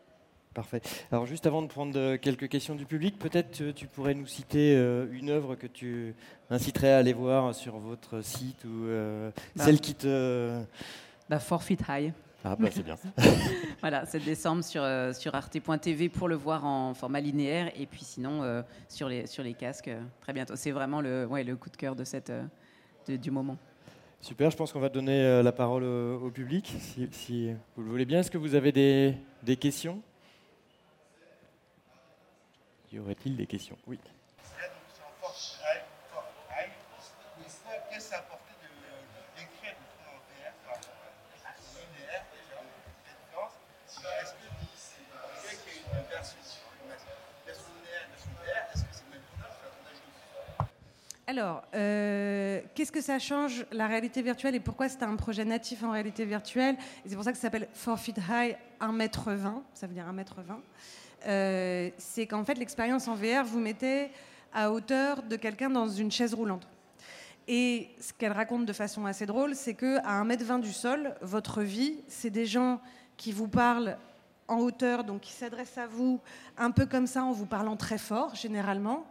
Parfait. Alors juste avant de prendre euh, quelques questions du public, peut-être euh, tu pourrais nous citer euh, une œuvre que tu inciterais à aller voir sur votre site ou bah. celle qui te... Bah, Forfeit High. Ah bah c'est bien. voilà, 7 décembre sur, sur arte.tv pour le voir en format linéaire et puis sinon sur, les, sur les casques très bientôt. C'est vraiment le, ouais, le coup de cœur de cette, du moment. Super, je pense qu'on va donner la parole au, public si, si, vous le voulez bien. Est-ce que vous avez des, des questions? Y aurait-il des questions? Oui. Alors, euh, qu'est-ce que ça change la réalité virtuelle et pourquoi c'est un projet natif en réalité virtuelle? C'est pour ça que ça s'appelle 4 feet high 1m20, ça veut dire 1m20. Euh, c'est qu'en fait, l'expérience en VR vous mettez à hauteur de quelqu'un dans une chaise roulante. Et ce qu'elle raconte de façon assez drôle, c'est qu'à 1m20 du sol, votre vie, c'est des gens qui vous parlent en hauteur, donc qui s'adresse à vous un peu comme ça, en vous parlant très fort, généralement.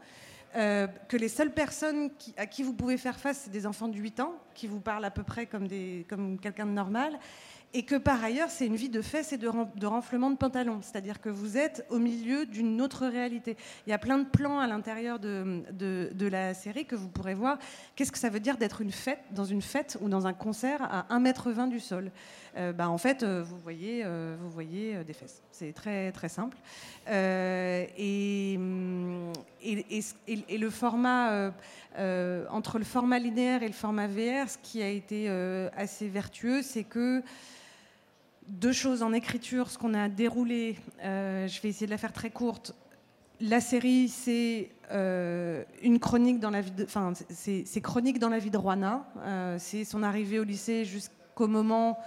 Euh, que les seules personnes à qui vous pouvez faire face, c'est des enfants de 8 ans, qui vous parlent à peu près comme quelqu'un de normal et que par ailleurs, c'est une vie de fesses et de, de renflement de pantalon. C'est-à-dire que vous êtes au milieu d'une autre réalité. Il y a plein de plans à l'intérieur de, de, la série que vous pourrez voir. Qu'est-ce que ça veut dire d'être une fête, dans une fête ou dans un concert à 1m20 du sol? Euh, bah, En fait, euh, vous voyez, euh, vous voyez des fesses. C'est très, très simple. Et, et, et, le format, entre le format linéaire et le format VR, ce qui a été assez vertueux, c'est que deux choses en écriture, ce qu'on a déroulé, euh, je vais essayer de la faire très courte. La série, c'est euh, une chronique dans la vie de, enfin, c'est chronique dans la vie de. Euh, c'est son arrivée au lycée jusqu'au moment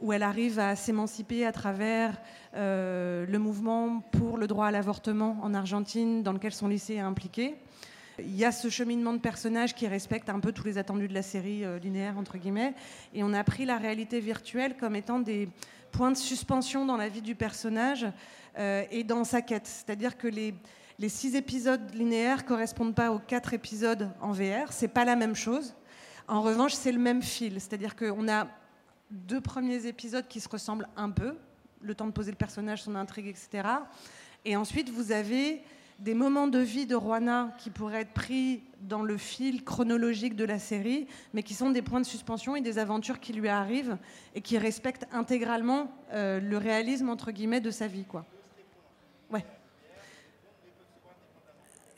où elle arrive à s'émanciper à travers le mouvement pour le droit à l'avortement en Argentine, dans lequel son lycée est impliqué. Il y a ce cheminement de personnages qui respecte un peu tous les attendus de la série euh, linéaire, entre guillemets. Et on a pris la réalité virtuelle comme étant des points de suspension dans la vie du personnage euh, et dans sa quête. C'est-à-dire que les, les six épisodes linéaires correspondent pas aux quatre épisodes en VR. C'est pas la même chose. En revanche, c'est le même fil. C'est-à-dire qu'on a deux premiers épisodes qui se ressemblent un peu, le temps de poser le personnage, son intrigue, etc. Et ensuite, vous avez des moments de vie de Roana qui pourraient être pris dans le fil chronologique de la série, mais qui sont des points de suspension et des aventures qui lui arrivent et qui respectent intégralement euh, le réalisme entre guillemets de sa vie, quoi. Ouais.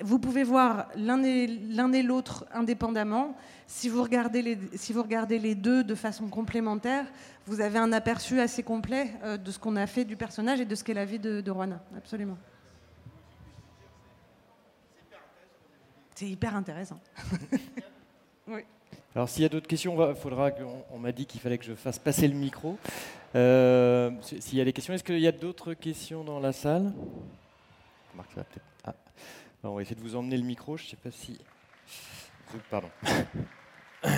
Vous pouvez voir l'un et l'autre indépendamment. Si vous, regardez les, si vous regardez les deux de façon complémentaire, vous avez un aperçu assez complet euh, de ce qu'on a fait du personnage et de ce qu'est la vie de, de. Absolument. C'est hyper intéressant. oui. Alors s'il y a d'autres questions, il faudra qu'on m'a dit qu'il fallait que je fasse passer le micro. Euh, s'il y a des questions, est-ce qu'il y a d'autres questions dans la salle? Ah. On va essayer de vous emmener le micro. Je ne sais pas si. Pardon.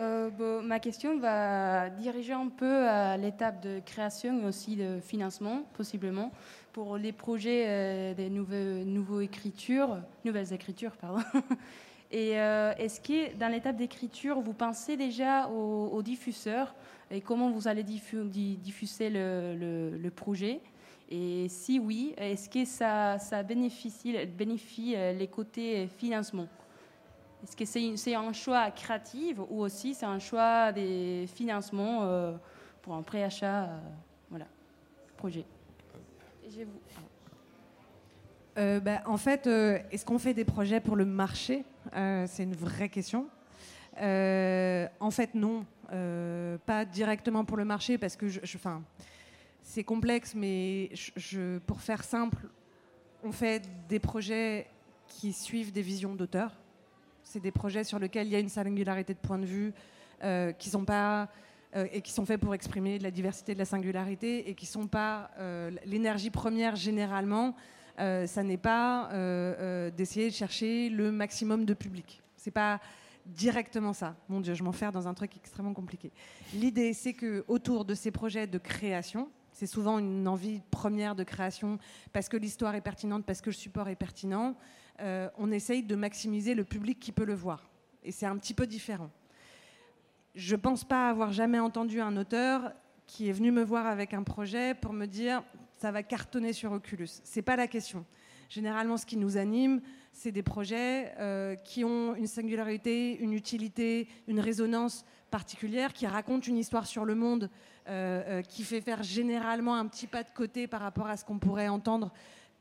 Euh, ma question va diriger un peu à l'étape de création et aussi de financement, possiblement, pour les projets euh, des nouvelles, nouveaux écritures, nouvelles écritures. Pardon. Et euh, est-ce que dans l'étape d'écriture, vous pensez déjà aux, diffuseurs et comment vous allez diffuser le, projet? Et si oui, est-ce que ça, bénéficie, bénéficie les côtés financement? Est-ce que c'est un choix créatif ou aussi c'est un choix des financements euh, pour un préachat euh, voilà, projet? Euh, bah, en fait, est-ce qu'on fait des projets pour le marché? C'est une vraie question. en fait, non. pas directement pour le marché parce que je, c'est complexe, mais pour faire simple, on fait des projets qui suivent des visions d'auteurs. C'est des projets sur lesquels il y a une singularité de point de vue euh, qui sont pas euh, et qui sont faits pour exprimer de la diversité, de la singularité et qui sont pas euh, l'énergie première généralement. ça n'est pas d'essayer de chercher le maximum de public. C'est pas directement ça. Mon Dieu, je m'enferme dans un truc extrêmement compliqué. L'idée, c'est que autour de ces projets de création, c'est souvent une envie première de création parce que l'histoire est pertinente, parce que le support est pertinent. Euh, on essaye de maximiser le public qui peut le voir. Et c'est un petit peu différent. Je ne pense pas avoir jamais entendu un auteur qui est venu me voir avec un projet pour me dire ça va cartonner sur Oculus. Ce n'est pas la question. Généralement, ce qui nous anime, c'est des projets euh, qui ont une singularité, une utilité, une résonance particulière, qui racontent une histoire sur le monde, euh, qui fait faire généralement un petit pas de côté par rapport à ce qu'on pourrait entendre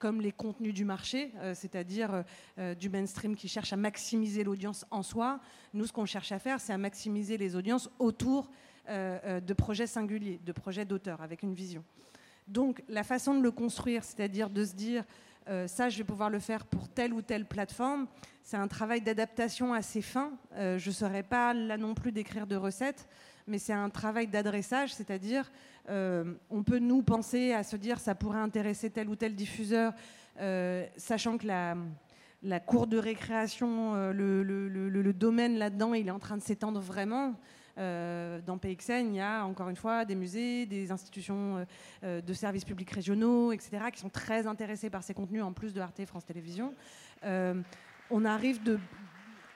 comme les contenus du marché, euh, c'est-à-dire euh, euh, du mainstream qui cherche à maximiser l'audience en soi. Nous, ce qu'on cherche à faire, c'est à maximiser les audiences autour de projets singuliers, de projets d'auteurs, avec une vision. Donc la façon de le construire, c'est-à-dire de se dire, ça, je vais pouvoir le faire pour telle ou telle plateforme, c'est un travail d'adaptation assez fin. je ne saurais pas là non plus d'écrire de recettes, mais c'est un travail d'adressage, c'est-à-dire on peut nous penser à se dire ça pourrait intéresser tel ou tel diffuseur, euh, sachant que la, cour de récréation, euh, le, domaine là-dedans, il est en train de s'étendre vraiment. dans PXN, il y a encore une fois des musées, des institutions de services publics régionaux, etc., qui sont très intéressés par ces contenus en plus de Arte France Télévisions. on arrive de,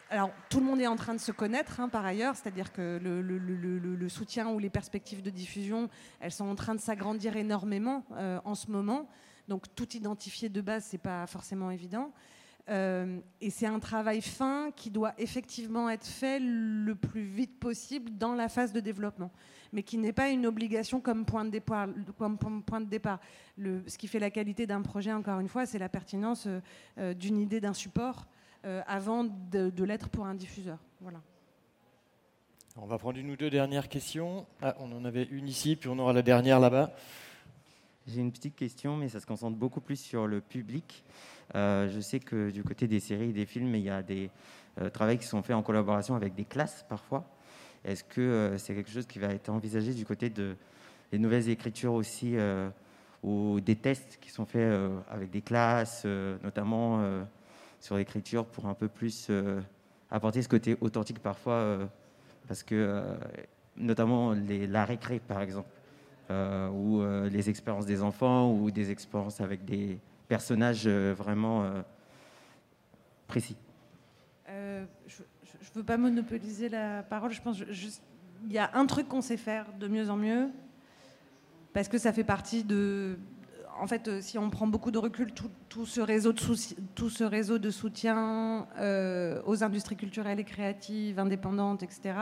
alors, tout le monde est en train de se connaître hein, par ailleurs, c'est-à-dire que le, soutien ou les perspectives de diffusion, elles sont en train de s'agrandir énormément euh, en ce moment. Donc, tout identifier de base, c'est pas forcément évident. Euh, et c'est un travail fin qui doit effectivement être fait le plus vite possible dans la phase de développement, mais qui n'est pas une obligation comme point de départ. Ce qui fait la qualité d'un projet, encore une fois, c'est la pertinence euh, d'une idée, d'un support. Euh, avant de, l'être pour un diffuseur. Voilà. On va prendre une ou deux dernières questions. Ah, on en avait une ici, puis on aura la dernière là-bas. J'ai une petite question, mais ça se concentre beaucoup plus sur le public. Euh, je sais que du côté des séries et des films, il y a des euh, travaux qui sont faits en collaboration avec des classes parfois. Est-ce que c'est quelque chose qui va être envisagé du côté de les nouvelles écritures aussi, ou des tests qui sont faits avec des classes, notamment sur l'écriture pour un peu plus euh, apporter ce côté authentique parfois, euh, parce que euh, notamment les, la récré par exemple, ou les expériences des enfants, ou des expériences avec des personnages vraiment précis. je ne veux pas monopoliser la parole. Je pense qu'il y a un truc qu'on sait faire de mieux en mieux, parce que ça fait partie de, en fait, euh, si on prend beaucoup de recul, tout, ce, réseau de soutien euh, aux industries culturelles et créatives, indépendantes, etc.,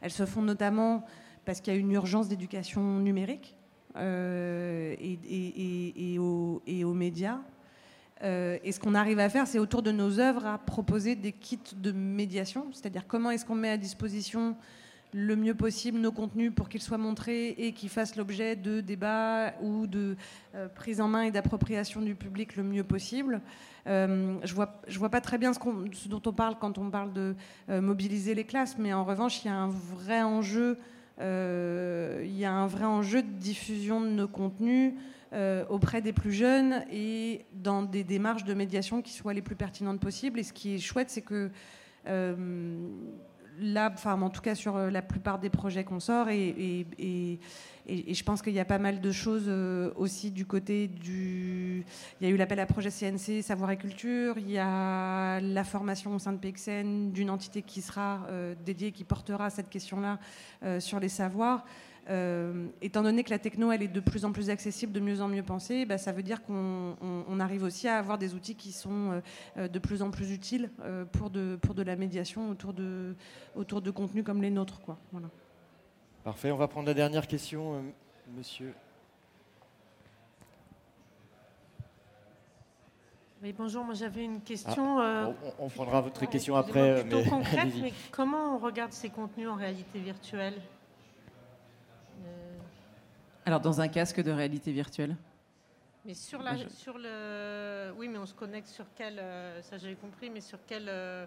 elles se font notamment parce qu'il y a une urgence d'éducation numérique euh, et, aux, médias. et ce qu'on arrive à faire, c'est autour de nos œuvres à proposer des kits de médiation, c'est-à-dire comment est-ce qu'on met à disposition le mieux possible nos contenus pour qu'ils soient montrés et qu'ils fassent l'objet de débats ou de euh, prise en main et d'appropriation du public le mieux possible. Euh, je vois, je vois pas très bien ce, dont on parle quand on parle de euh, mobiliser les classes, mais en revanche, il y a un vrai enjeu. il y a un vrai enjeu de diffusion de nos contenus auprès des plus jeunes et dans des démarches de médiation qui soient les plus pertinentes possibles. Et ce qui est chouette, c'est que là, enfin, en tout cas sur euh, la plupart des projets qu'on sort, et, je pense qu'il y a pas mal de choses euh, aussi du côté du. Il y a eu l'appel à projet CNC Savoir et Culture, il y a la formation au sein de PXN d'une entité qui sera euh, dédiée, qui portera cette question-là sur les savoirs. Euh, étant donné que la techno elle est de plus en plus accessible, de mieux en mieux pensée, bah, ça veut dire qu'on arrive aussi à avoir des outils qui sont euh, euh, de plus en plus utiles pour, de, pour de la médiation autour de, autour de contenus comme les nôtres. Quoi. Voilà. Parfait, on va prendre la dernière question, monsieur. Oui, bonjour, moi j'avais une question. Ah, on, prendra votre question après. mais... concrète, mais comment on regarde ces contenus en réalité virtuelle? Alors, dans un casque de réalité virtuelle mais sur, la, sur le. Oui, mais on se connecte sur quel. Euh, ça, j'avais compris, mais sur quel. Euh,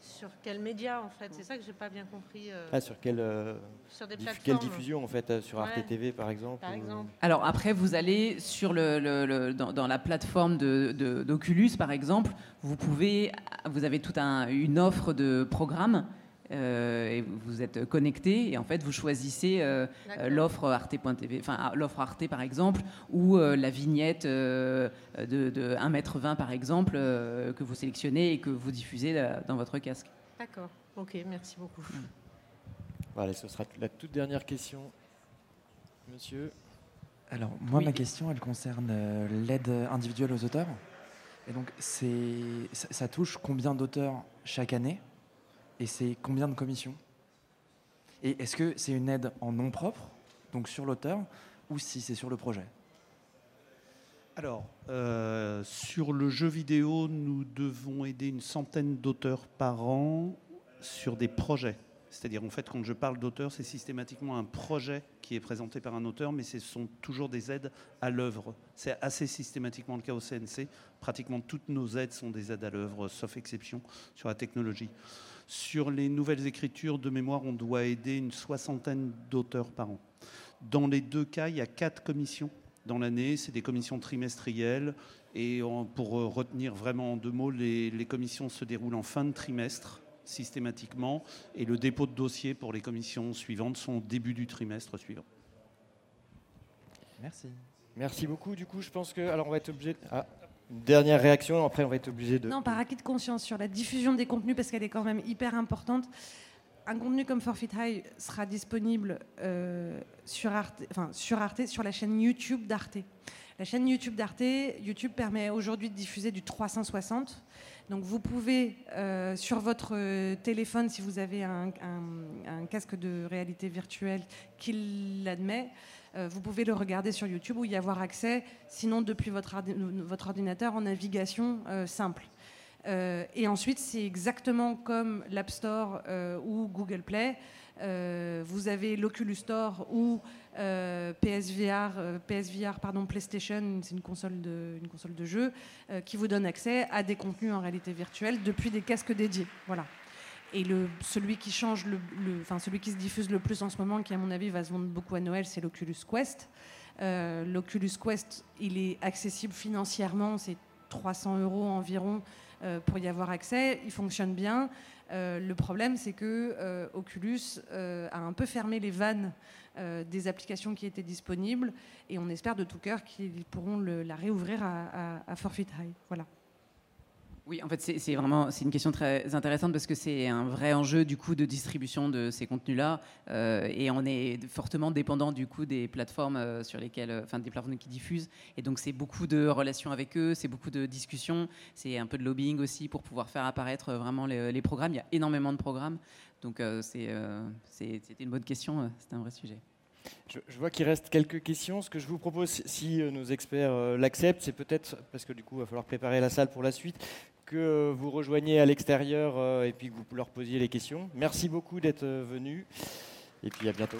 sur quel média en fait? C'est ça que j'ai pas bien compris. Euh. Ah, sur quelle, sur des quelle diffusion en fait Sur Arte TV par exemple, Alors après, vous allez sur le, dans, la plateforme d'Oculus de, par exemple, vous pouvez, vous avez toute un, une offre de programmes et vous êtes connecté et en fait vous choisissez euh, l'offre arte.tv, enfin ah, l'offre Arte par exemple, ou euh, la vignette de, de 1m20 par exemple que vous sélectionnez et que vous diffusez dans votre casque. D'accord, ok, merci beaucoup. Voilà, ce sera la toute dernière question. Monsieur Alors, moi, ma question, elle concerne l'aide individuelle aux auteurs. Et donc, ça touche combien d'auteurs chaque année? Et c'est combien de commissions? Et est-ce que c'est une aide en nom propre, donc sur l'auteur, ou si c'est sur le projet? Alors, euh, sur le jeu vidéo, nous devons aider une centaine d'auteurs par an sur des projets. C'est-à-dire, en fait, quand je parle d'auteur, c'est systématiquement un projet qui est présenté par un auteur, mais ce sont toujours des aides à l'œuvre. C'est assez systématiquement le cas au CNC. Pratiquement toutes nos aides sont des aides à l'œuvre, sauf exception sur la technologie. Sur les nouvelles écritures de mémoire, on doit aider une soixantaine d'auteurs par an. Dans les deux cas, il y a quatre commissions dans l'année. C'est des commissions trimestrielles. Et pour retenir vraiment en deux mots, les, commissions se déroulent en fin de trimestre systématiquement. Et le dépôt de dossier pour les commissions suivantes sont au début du trimestre suivant. Merci. Merci beaucoup. Du coup, je pense que. Alors, on va être obligé. Ah, une dernière réaction, après, on va être obligé de. Non, par acquis de conscience sur la diffusion des contenus, parce qu'elle est quand même hyper importante. Un contenu comme Forfeit High sera disponible euh, sur, Arte, enfin, sur Arte, sur la chaîne YouTube d'Arte. La chaîne YouTube d'Arte, YouTube permet aujourd'hui de diffuser du 360. Donc vous pouvez, euh, sur votre euh, téléphone, si vous avez un, casque de réalité virtuelle qui l'admet, euh, vous pouvez le regarder sur YouTube ou y avoir accès, sinon depuis votre, votre ordinateur en navigation simple. et ensuite, c'est exactement comme l'App Store ou Google Play. Vous avez l'Oculus Store ou euh, PSVR, euh, PSVR pardon, PlayStation, c'est une console de, une console de jeu euh, qui vous donne accès à des contenus en réalité virtuelle depuis des casques dédiés. Voilà. Et celui qui change enfin celui qui se diffuse le plus en ce moment, qui à mon avis va se vendre beaucoup à Noël, c'est l'Oculus Quest. L'Oculus Quest, il est accessible financièrement, c'est 300 euros environ pour y avoir accès. Il fonctionne bien. Le problème, c'est que Oculus a un peu fermé les vannes euh, des applications qui étaient disponibles et on espère de tout cœur qu'ils pourront la réouvrir à, à, Forfeit High. Voilà. Oui, en fait, c'est vraiment c'est une question très intéressante parce que c'est un vrai enjeu du coup de distribution de ces contenus-là euh, et on est fortement dépendant du coup des plateformes euh, sur lesquelles, enfin des plateformes qui diffusent et donc c'est beaucoup de relations avec eux, c'est beaucoup de discussions, c'est un peu de lobbying aussi pour pouvoir faire apparaître vraiment les, programmes. Il y a énormément de programmes donc euh, euh, c'était une bonne question, euh, c'est un vrai sujet. Je, vois qu'il reste quelques questions. Ce que je vous propose, si nos experts l'acceptent, c'est peut-être, parce que du coup, il va falloir préparer la salle pour la suite, que vous rejoigniez à l'extérieur et puis que vous leur posiez les questions. Merci beaucoup d'être venus et puis à bientôt.